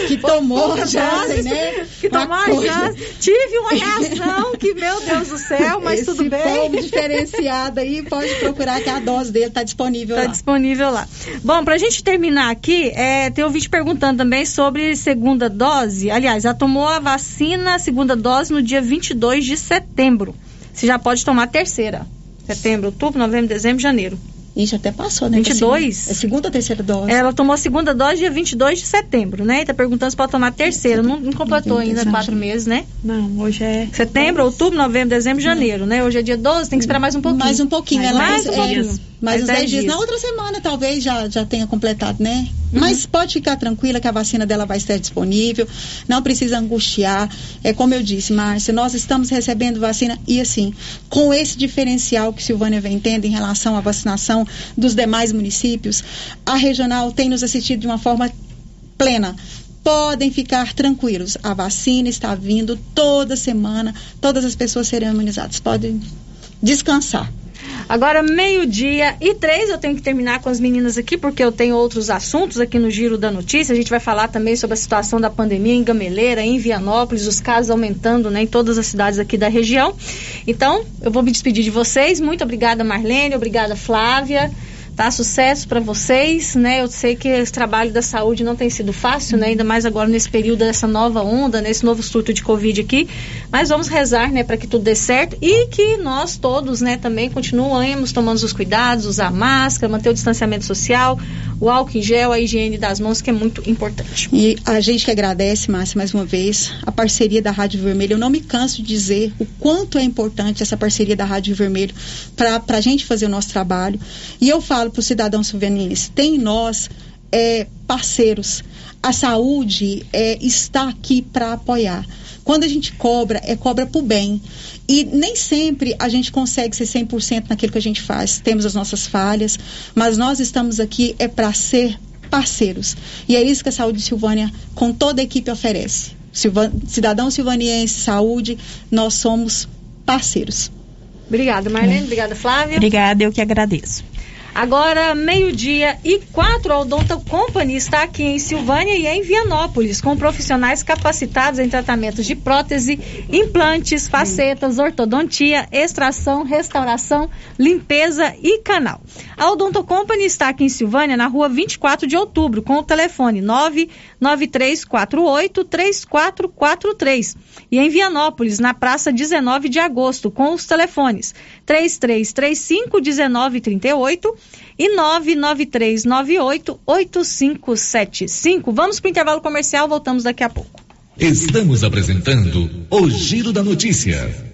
que tomou a Janssen, né? Que tomou a Janssen. Tive uma reação que, meu Deus do céu, mas Esse tudo bem diferenciada aí, pode procurar que a dose dele está disponível tá lá. Está disponível lá. Bom, para a gente terminar aqui, é, tem vídeo perguntando também sobre segunda dose. Aliás, ela tomou a vacina, segunda dose, no dia 22 de setembro. Você já pode tomar a terceira. Setembro, outubro, novembro, dezembro, janeiro. Ixi, até passou, né? 22? É segunda ou terceira dose? Ela tomou a segunda dose dia 22 de setembro, né? E tá perguntando se pode tomar a terceira. Não, não completou ainda quatro meses, né? Não, hoje é. Setembro, outubro, novembro, dezembro, janeiro, né? Hoje é dia 12, tem que esperar mais um pouquinho. Mais um pouquinho. Mais, ela mais é, um pouquinho. Mais uns 10 10 dias. dias. Na outra semana, talvez, já, já tenha completado, né? Uhum. Mas pode ficar tranquila que a vacina dela vai estar disponível. Não precisa angustiar. É como eu disse, Márcia, nós estamos recebendo vacina e assim, com esse diferencial que Silvânia vem tendo em relação à vacinação dos demais municípios, a regional tem nos assistido de uma forma plena. Podem ficar tranquilos. A vacina está vindo toda semana. Todas as pessoas serão imunizadas. Podem descansar. Agora, meio-dia e três, eu tenho que terminar com as meninas aqui, porque eu tenho outros assuntos aqui no Giro da Notícia. A gente vai falar também sobre a situação da pandemia em Gameleira, em Vianópolis, os casos aumentando né, em todas as cidades aqui da região. Então, eu vou me despedir de vocês. Muito obrigada, Marlene. Obrigada, Flávia. Tá, sucesso para vocês, né? Eu sei que esse trabalho da saúde não tem sido fácil, né? Ainda mais agora nesse período dessa nova onda, nesse novo surto de Covid aqui. Mas vamos rezar, né, para que tudo dê certo e que nós todos, né, também continuemos tomando os cuidados, usar máscara, manter o distanciamento social, o álcool em gel, a higiene das mãos, que é muito importante. E a gente que agradece, Márcia, mais uma vez, a parceria da Rádio Vermelho. Eu não me canso de dizer o quanto é importante essa parceria da Rádio Vermelho para a gente fazer o nosso trabalho. E eu falo para o cidadão silvanense, tem em nós é, parceiros. A saúde é, está aqui para apoiar. Quando a gente cobra, é cobra para o bem. E nem sempre a gente consegue ser 100% naquilo que a gente faz. Temos as nossas falhas, mas nós estamos aqui é para ser parceiros. E é isso que a Saúde Silvânia, com toda a equipe, oferece. Silva, cidadão silvaniense, saúde, nós somos parceiros. Obrigada, Marlene. Obrigada, Flávia. Obrigada, eu que agradeço. Agora, meio-dia e quatro, a Odonto Company está aqui em Silvânia e em Vianópolis, com profissionais capacitados em tratamentos de prótese, implantes, facetas, ortodontia, extração, restauração, limpeza e canal. A Odonto Company está aqui em Silvânia, na rua 24 de outubro, com o telefone 993483443 e em Vianópolis, na praça 19 de agosto, com os telefones 3335 1938 e 99398 8575. Vamos para o intervalo comercial, voltamos daqui a pouco. Estamos apresentando o Giro da Notícia.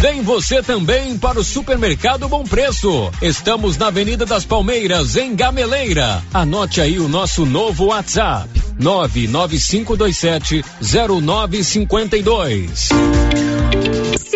Vem você também para o Supermercado Bom Preço. Estamos na Avenida das Palmeiras, em Gameleira. Anote aí o nosso novo WhatsApp: 995270952.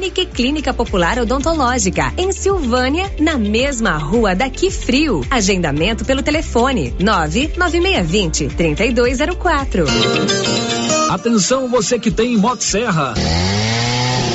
Unique Clínica Popular Odontológica, em Silvânia, na mesma rua daqui frio. Agendamento pelo telefone 99620 3204. Atenção você que tem Motosserra.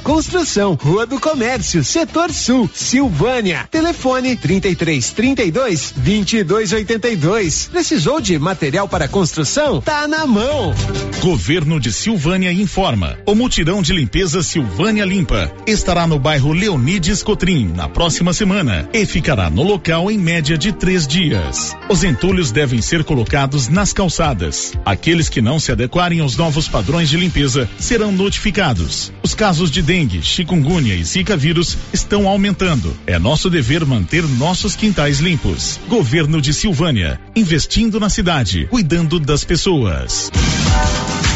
construção, Rua do Comércio, Setor Sul, Silvânia. Telefone 33 32 22 82. Precisou de material para construção? Tá na mão. Governo de Silvânia informa. O mutirão de limpeza Silvânia Limpa estará no bairro Leonides Cotrim na próxima semana e ficará no local em média de três dias. Os entulhos devem ser colocados nas calçadas. Aqueles que não se adequarem aos novos padrões de limpeza serão notificados. Os casos de dengue, chikungunya e zika vírus estão aumentando. É nosso dever manter nossos quintais limpos. Governo de Silvânia, investindo na cidade, cuidando das pessoas.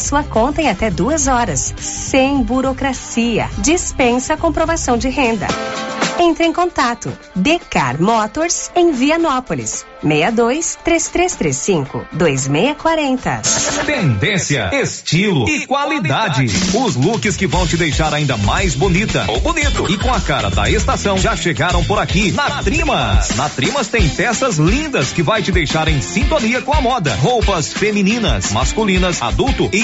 sua conta em até duas horas, sem burocracia. Dispensa a comprovação de renda. Entre em contato. Decar Motors em Vianópolis. 62 3335 2640. Tendência, estilo e qualidade. Os looks que vão te deixar ainda mais bonita ou bonito e com a cara da estação já chegaram por aqui na Trimas. Na Trimas tem peças lindas que vai te deixar em sintonia com a moda. Roupas femininas, masculinas, adulto e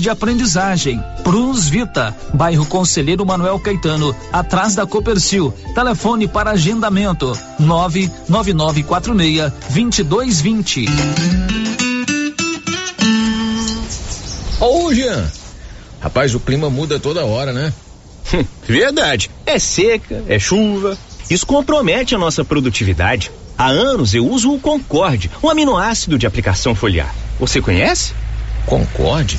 de aprendizagem. Prunus Vita, bairro Conselheiro Manuel Caetano, atrás da Copercil. Telefone para agendamento: 99946 2220. Ô, Jean. Rapaz, o clima muda toda hora, né? Verdade. É seca, é chuva. Isso compromete a nossa produtividade. Há anos eu uso o Concorde, um aminoácido de aplicação foliar. Você conhece? Concorde?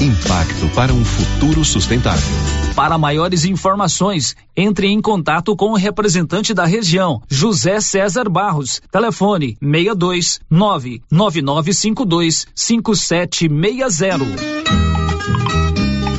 Impacto para um futuro sustentável. Para maiores informações, entre em contato com o representante da região, José César Barros. Telefone 62 99952 5760.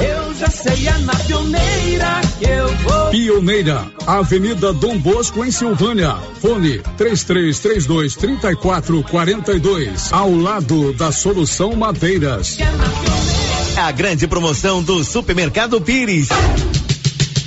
Eu já sei, é na pioneira que eu vou. Pioneira, Avenida Dom Bosco, em Silvânia. Fone 3332 3442. Ao lado da Solução Madeiras. A grande promoção do Supermercado Pires.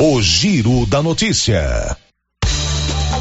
O Giro da Notícia.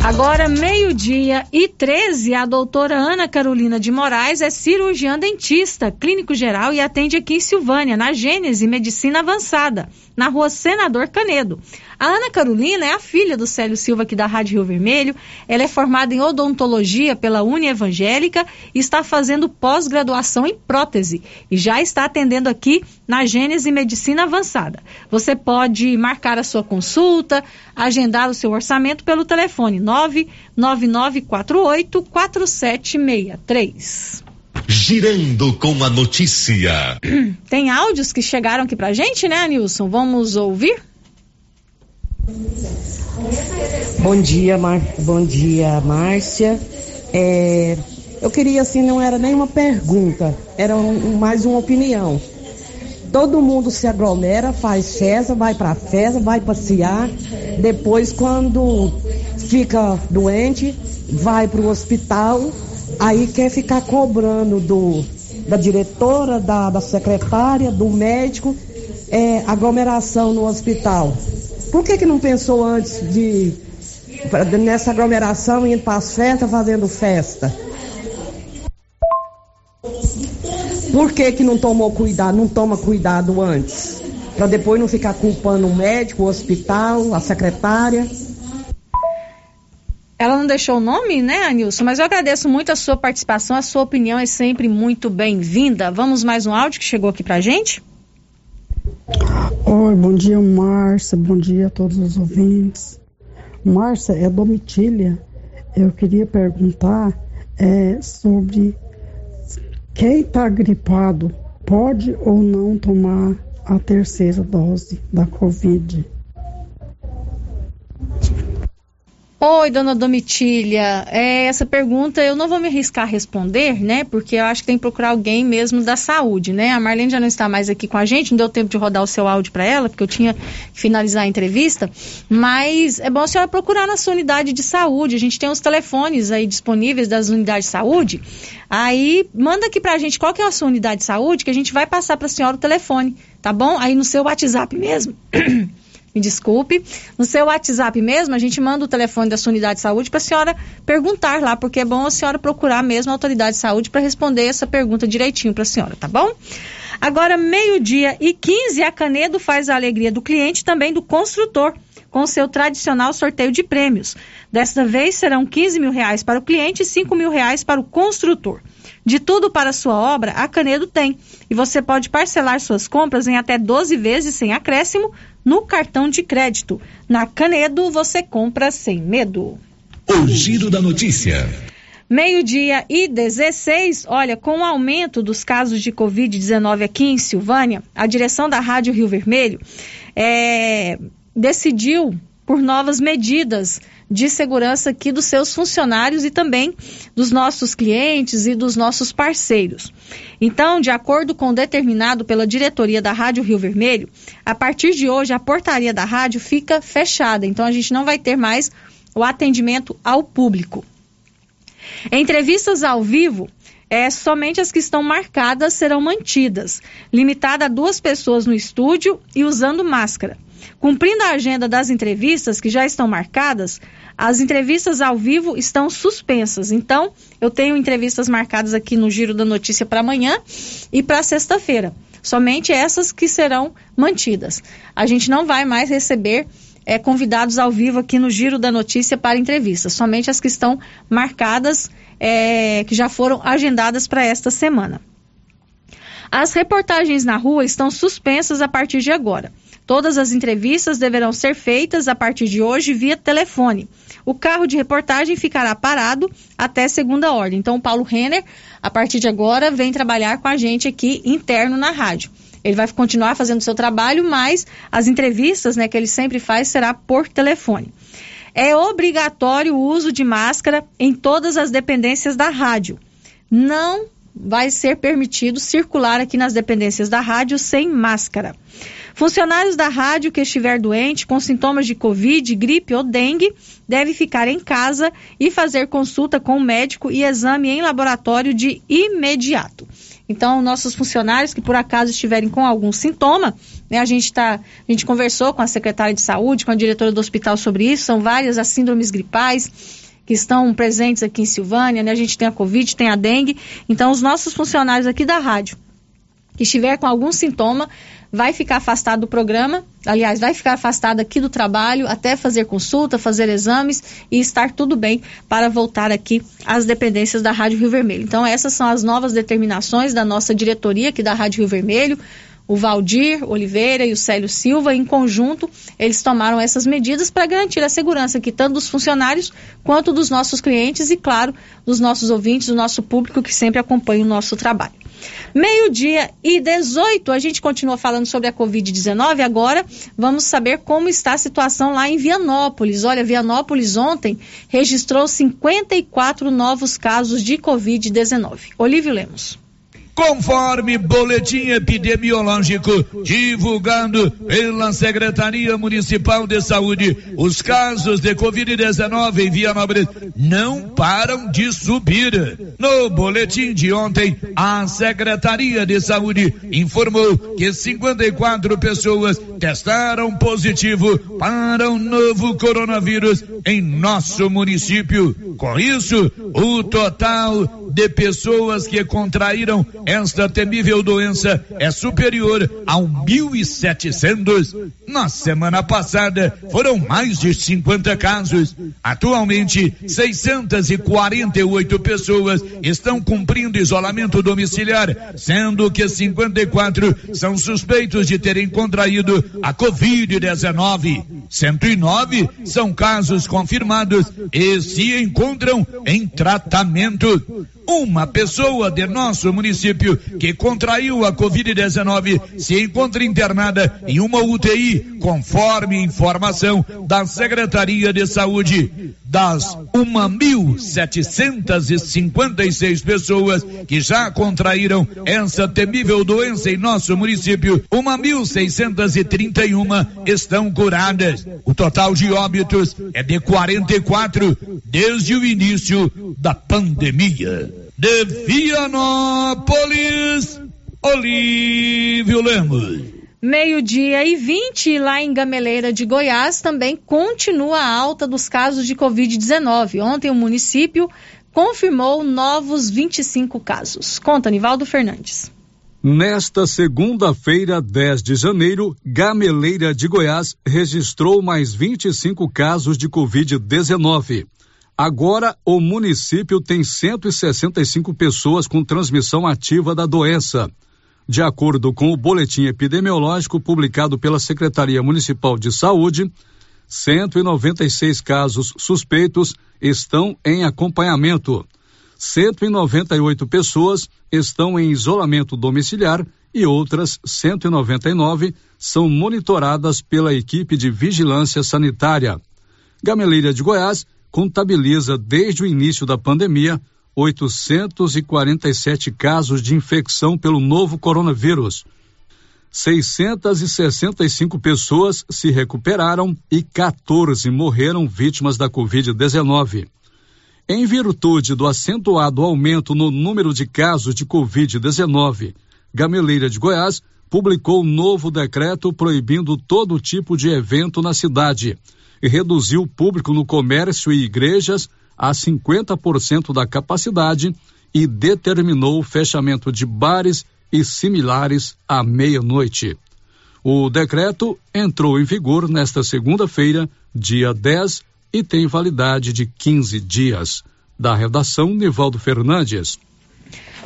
Agora, meio-dia e 13, a doutora Ana Carolina de Moraes é cirurgiã dentista, clínico geral e atende aqui em Silvânia, na Gênese Medicina Avançada, na rua Senador Canedo. A Ana Carolina é a filha do Célio Silva aqui da Rádio Rio Vermelho. Ela é formada em odontologia pela Uni Evangélica e está fazendo pós-graduação em prótese e já está atendendo aqui na Gênese Medicina Avançada. Você pode marcar a sua consulta, agendar o seu orçamento pelo telefone 99948 4763. Girando com a notícia. Tem áudios que chegaram aqui pra gente, né, Nilson? Vamos ouvir? Bom dia, Mar... bom dia, Márcia. É... Eu queria assim, não era nenhuma pergunta, era um, mais uma opinião. Todo mundo se aglomera, faz festa, vai para festa, vai passear. Depois, quando fica doente, vai para o hospital, aí quer ficar cobrando do, da diretora, da, da secretária, do médico, é, aglomeração no hospital. Por que, que não pensou antes de nessa aglomeração indo para as festas fazendo festa? Por que, que não tomou cuidado, não toma cuidado antes? Para depois não ficar culpando o médico, o hospital, a secretária. Ela não deixou o nome, né, Anilson? Mas eu agradeço muito a sua participação, a sua opinião é sempre muito bem-vinda. Vamos mais um áudio que chegou aqui pra gente? Oi, bom dia, Márcia. Bom dia a todos os ouvintes. Márcia, é Domitília. Eu queria perguntar é, sobre quem está gripado pode ou não tomar a terceira dose da Covid. Oi, dona Domitília. É, essa pergunta eu não vou me arriscar a responder, né? Porque eu acho que tem que procurar alguém mesmo da saúde, né? A Marlene já não está mais aqui com a gente, não deu tempo de rodar o seu áudio para ela, porque eu tinha que finalizar a entrevista. Mas é bom a senhora procurar na sua unidade de saúde. A gente tem os telefones aí disponíveis das unidades de saúde. Aí manda aqui pra gente qual que é a sua unidade de saúde, que a gente vai passar para a senhora o telefone, tá bom? Aí no seu WhatsApp mesmo. me desculpe. No seu WhatsApp mesmo, a gente manda o telefone da sua unidade de saúde para a senhora perguntar lá, porque é bom a senhora procurar mesmo a autoridade de saúde para responder essa pergunta direitinho para a senhora, tá bom? Agora, meio-dia e 15, a Canedo faz a alegria do cliente também do construtor com seu tradicional sorteio de prêmios. Desta vez serão 15 mil reais para o cliente e 5 mil reais para o construtor. De tudo para sua obra, a Canedo tem. E você pode parcelar suas compras em até 12 vezes sem acréscimo no cartão de crédito. Na Canedo você compra sem medo. O giro da notícia. Meio-dia e 16, olha, com o aumento dos casos de Covid-19 aqui em Silvânia, a direção da Rádio Rio Vermelho é, decidiu por novas medidas de segurança aqui dos seus funcionários e também dos nossos clientes e dos nossos parceiros. Então, de acordo com o determinado pela diretoria da Rádio Rio Vermelho, a partir de hoje a portaria da rádio fica fechada. Então, a gente não vai ter mais o atendimento ao público. Entrevistas ao vivo, é, somente as que estão marcadas serão mantidas, limitada a duas pessoas no estúdio e usando máscara. Cumprindo a agenda das entrevistas que já estão marcadas, as entrevistas ao vivo estão suspensas. Então, eu tenho entrevistas marcadas aqui no Giro da Notícia para amanhã e para sexta-feira. Somente essas que serão mantidas. A gente não vai mais receber é, convidados ao vivo aqui no Giro da Notícia para entrevistas. Somente as que estão marcadas, é, que já foram agendadas para esta semana. As reportagens na rua estão suspensas a partir de agora. Todas as entrevistas deverão ser feitas a partir de hoje via telefone. O carro de reportagem ficará parado até segunda ordem. Então, o Paulo Renner, a partir de agora, vem trabalhar com a gente aqui interno na rádio. Ele vai continuar fazendo o seu trabalho, mas as entrevistas né, que ele sempre faz será por telefone. É obrigatório o uso de máscara em todas as dependências da rádio. Não vai ser permitido circular aqui nas dependências da rádio sem máscara. Funcionários da rádio que estiver doente com sintomas de Covid, gripe ou dengue deve ficar em casa e fazer consulta com o médico e exame em laboratório de imediato. Então, nossos funcionários que por acaso estiverem com algum sintoma, né, a gente tá, a gente conversou com a secretária de saúde, com a diretora do hospital sobre isso, são várias as síndromes gripais que estão presentes aqui em Silvânia, né? A gente tem a Covid, tem a dengue. Então, os nossos funcionários aqui da rádio que estiver com algum sintoma, vai ficar afastado do programa, aliás, vai ficar afastado aqui do trabalho até fazer consulta, fazer exames e estar tudo bem para voltar aqui às dependências da Rádio Rio Vermelho. Então, essas são as novas determinações da nossa diretoria aqui da Rádio Rio Vermelho. O Valdir Oliveira e o Célio Silva, em conjunto, eles tomaram essas medidas para garantir a segurança aqui, tanto dos funcionários quanto dos nossos clientes e, claro, dos nossos ouvintes, do nosso público que sempre acompanha o nosso trabalho. Meio-dia e 18, a gente continua falando sobre a Covid-19. Agora vamos saber como está a situação lá em Vianópolis. Olha, Vianópolis ontem registrou 54 novos casos de Covid-19. Olívio Lemos. Conforme boletim epidemiológico divulgado pela Secretaria Municipal de Saúde, os casos de Covid-19 em Vianópolis não param de subir. No boletim de ontem, a Secretaria de Saúde informou que 54 pessoas testaram positivo para o novo coronavírus em nosso município. Com isso, o total de pessoas que contraíram esta temível doença é superior a 1.700. Na semana passada, foram mais de 50 casos. Atualmente, 648 pessoas estão cumprindo isolamento domiciliar, sendo que 54 são suspeitos de terem contraído a Covid-19. 109 são casos confirmados e se encontram em tratamento. Uma pessoa de nosso município que contraiu a Covid-19 se encontra internada em uma UTI, conforme informação da Secretaria de Saúde. Das 1.756 pessoas que já contraíram essa temível doença em nosso município, 1.631 estão curadas. O total de óbitos é de 44 desde o início da pandemia. De Vianópolis, Olívio Lemos. Meio-dia e 20, lá em Gameleira de Goiás, também continua a alta dos casos de Covid-19. Ontem, o município confirmou novos 25 casos. Conta, Nivaldo Fernandes. Nesta segunda-feira, 10 de janeiro, Gameleira de Goiás registrou mais 25 casos de Covid-19. Agora, o município tem 165 pessoas com transmissão ativa da doença. De acordo com o boletim epidemiológico publicado pela Secretaria Municipal de Saúde, 196 casos suspeitos estão em acompanhamento. 198 pessoas estão em isolamento domiciliar e outras 199 são monitoradas pela equipe de vigilância sanitária. Gameleira de Goiás contabiliza desde o início da pandemia 847 casos de infecção pelo novo coronavírus. 665 pessoas se recuperaram e 14 morreram vítimas da Covid-19. Em virtude do acentuado aumento no número de casos de Covid-19, Gameleira de Goiás publicou novo decreto proibindo todo tipo de evento na cidade e reduziu o público no comércio e igrejas a 50% da capacidade e determinou o fechamento de bares e similares à meia-noite. O decreto entrou em vigor nesta segunda-feira, dia 10, e tem validade de 15 dias. Da redação, Nivaldo Fernandes.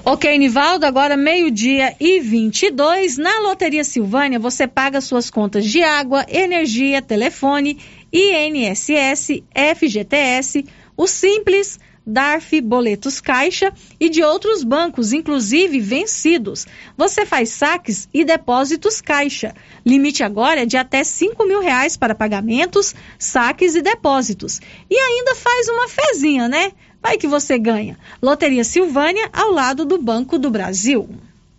Ok, Nivaldo, agora meio-dia e 22. Na Loteria Silvânia, você paga suas contas de água, energia, telefone, INSS, FGTS, o Simples, DARF, boletos Caixa e de outros bancos, inclusive vencidos. Você faz saques e depósitos Caixa. Limite agora é de até cinco mil reais para pagamentos, saques e depósitos. E ainda faz uma fezinha, né? Vai que você ganha. Loteria Silvânia, ao lado do Banco do Brasil.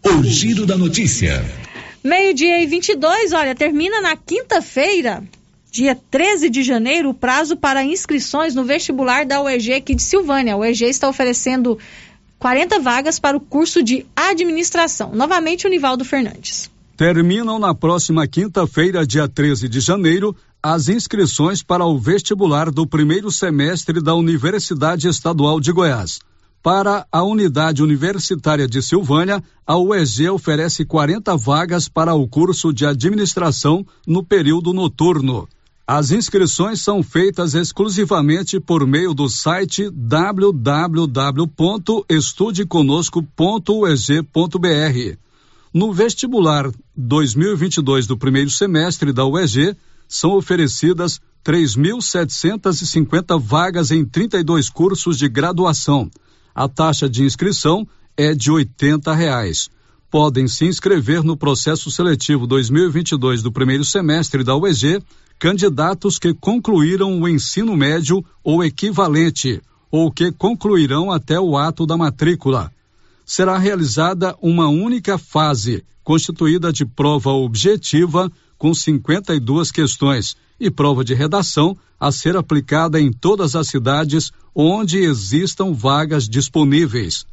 O Giro da Notícia. Meio-dia e 22, olha, termina na quinta-feira, dia 13 de janeiro, o prazo para inscrições no vestibular da UEG aqui de Silvânia. A UEG está oferecendo 40 vagas para o curso de administração. Novamente, o Nivaldo Fernandes. Terminam na próxima quinta-feira, dia 13 de janeiro, as inscrições para o vestibular do primeiro semestre da Universidade Estadual de Goiás. Para a unidade universitária de Silvânia, a UEG oferece 40 vagas para o curso de administração no período noturno. As inscrições são feitas exclusivamente por meio do site www.estudeconosco.ueg.br. No vestibular 2022 do primeiro semestre da UEG, são oferecidas 3.750 vagas em 32 cursos de graduação. A taxa de inscrição é de R$ reais. Podem se inscrever no processo seletivo 2022 do primeiro semestre da UEG candidatos que concluíram o ensino médio ou equivalente ou que concluirão até o ato da matrícula. Será realizada uma única fase, constituída de prova objetiva com 52 questões e prova de redação a ser aplicada em todas as cidades onde existam vagas disponíveis.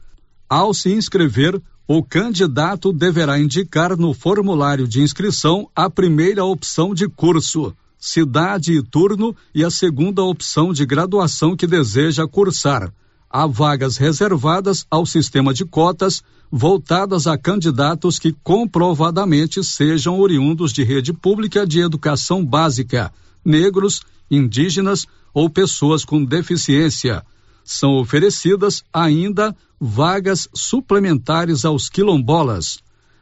Ao se inscrever, o candidato deverá indicar no formulário de inscrição a primeira opção de curso, cidade e turno e a segunda opção de graduação que deseja cursar. Há vagas reservadas ao sistema de cotas voltadas a candidatos que comprovadamente sejam oriundos de rede pública de educação básica, negros, indígenas ou pessoas com deficiência. São oferecidas ainda vagas suplementares aos quilombolas.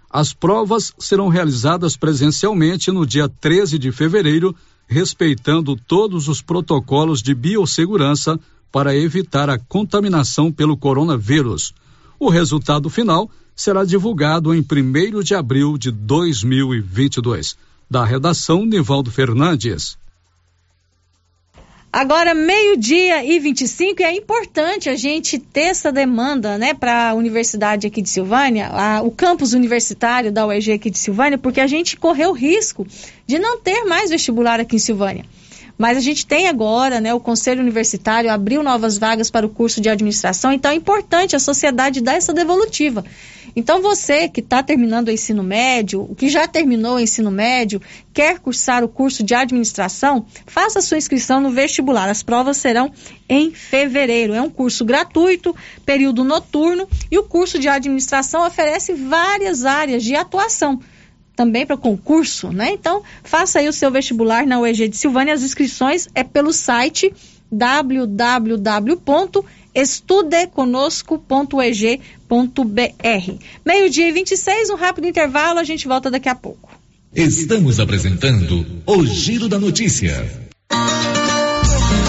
As provas serão realizadas presencialmente no dia 13 de fevereiro, respeitando todos os protocolos de biossegurança para evitar a contaminação pelo coronavírus. O resultado final será divulgado em 1 de abril de 2022. Da redação, Nivaldo Fernandes. Agora, meio-dia e 25, e é importante a gente ter essa demanda né, para a universidade aqui de Silvânia, a, o campus universitário da UEG aqui de Silvânia, porque a gente correu o risco de não ter mais vestibular aqui em Silvânia. Mas a gente tem agora, né, o Conselho Universitário abriu novas vagas para o curso de administração, então é importante a sociedade dar essa devolutiva. Então você que está terminando o ensino médio, que já terminou o ensino médio, quer cursar o curso de administração, faça sua inscrição no vestibular. As provas serão em fevereiro. É um curso gratuito, período noturno, e o curso de administração oferece várias áreas de atuação também para concurso, né? Então, faça aí o seu vestibular na UEG de Silvânia. As inscrições é pelo site www.estudeconosco.eg.br. Meio-dia e 26, um rápido intervalo, a gente volta daqui a pouco. Estamos apresentando o Giro da Notícia.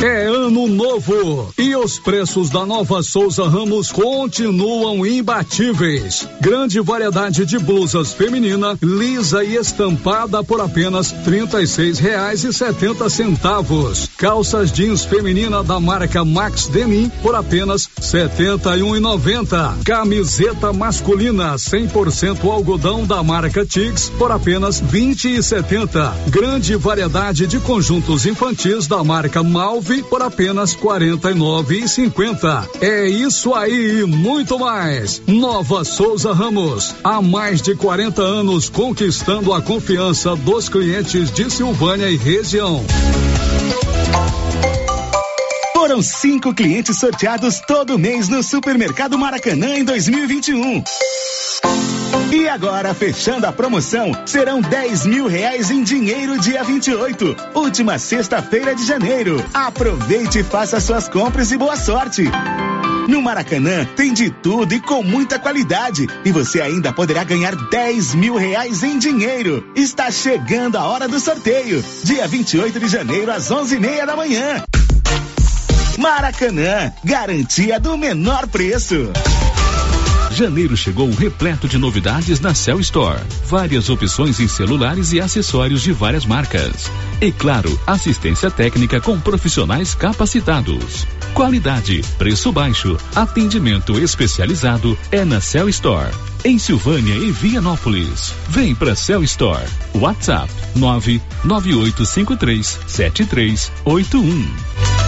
É ano novo e os preços da Nova Souza Ramos continuam imbatíveis. Grande variedade de blusas feminina, lisa e estampada por apenas trinta e reais e setenta centavos. Calças jeans feminina da marca Max Denim por apenas setenta e um e noventa. Camiseta masculina 100% algodão da marca Tix por apenas vinte e setenta. Grande variedade de conjuntos infantis da marca Malve por apenas quarenta e nove e cinquenta. É isso aí e muito mais. Nova Souza Ramos, há mais de 40 anos conquistando a confiança dos clientes de Silvânia e região. Foram cinco clientes sorteados todo mês no Supermercado Maracanã em 2021. E agora, fechando a promoção, serão 10 mil reais em dinheiro dia 28, última sexta-feira de janeiro. Aproveite e faça suas compras e boa sorte. No Maracanã tem de tudo e com muita qualidade. E você ainda poderá ganhar 10 mil reais em dinheiro. Está chegando a hora do sorteio. Dia 28 de janeiro, às 11 e meia da manhã. Maracanã, garantia do menor preço. Janeiro chegou repleto de novidades na Cell Store. Várias opções em celulares e acessórios de várias marcas. E claro, assistência técnica com profissionais capacitados. Qualidade, preço baixo, atendimento especializado é na Cell Store. Em Silvânia e Vianópolis. Vem pra Cell Store. WhatsApp 99853 7381.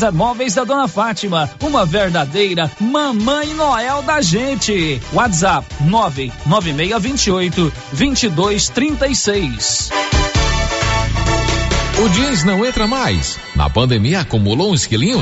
César Móveis da Dona Fátima, uma verdadeira mamãe Noel da gente. WhatsApp 99628 2236. O jeans não entra mais. Na pandemia acumulou um esquilinho?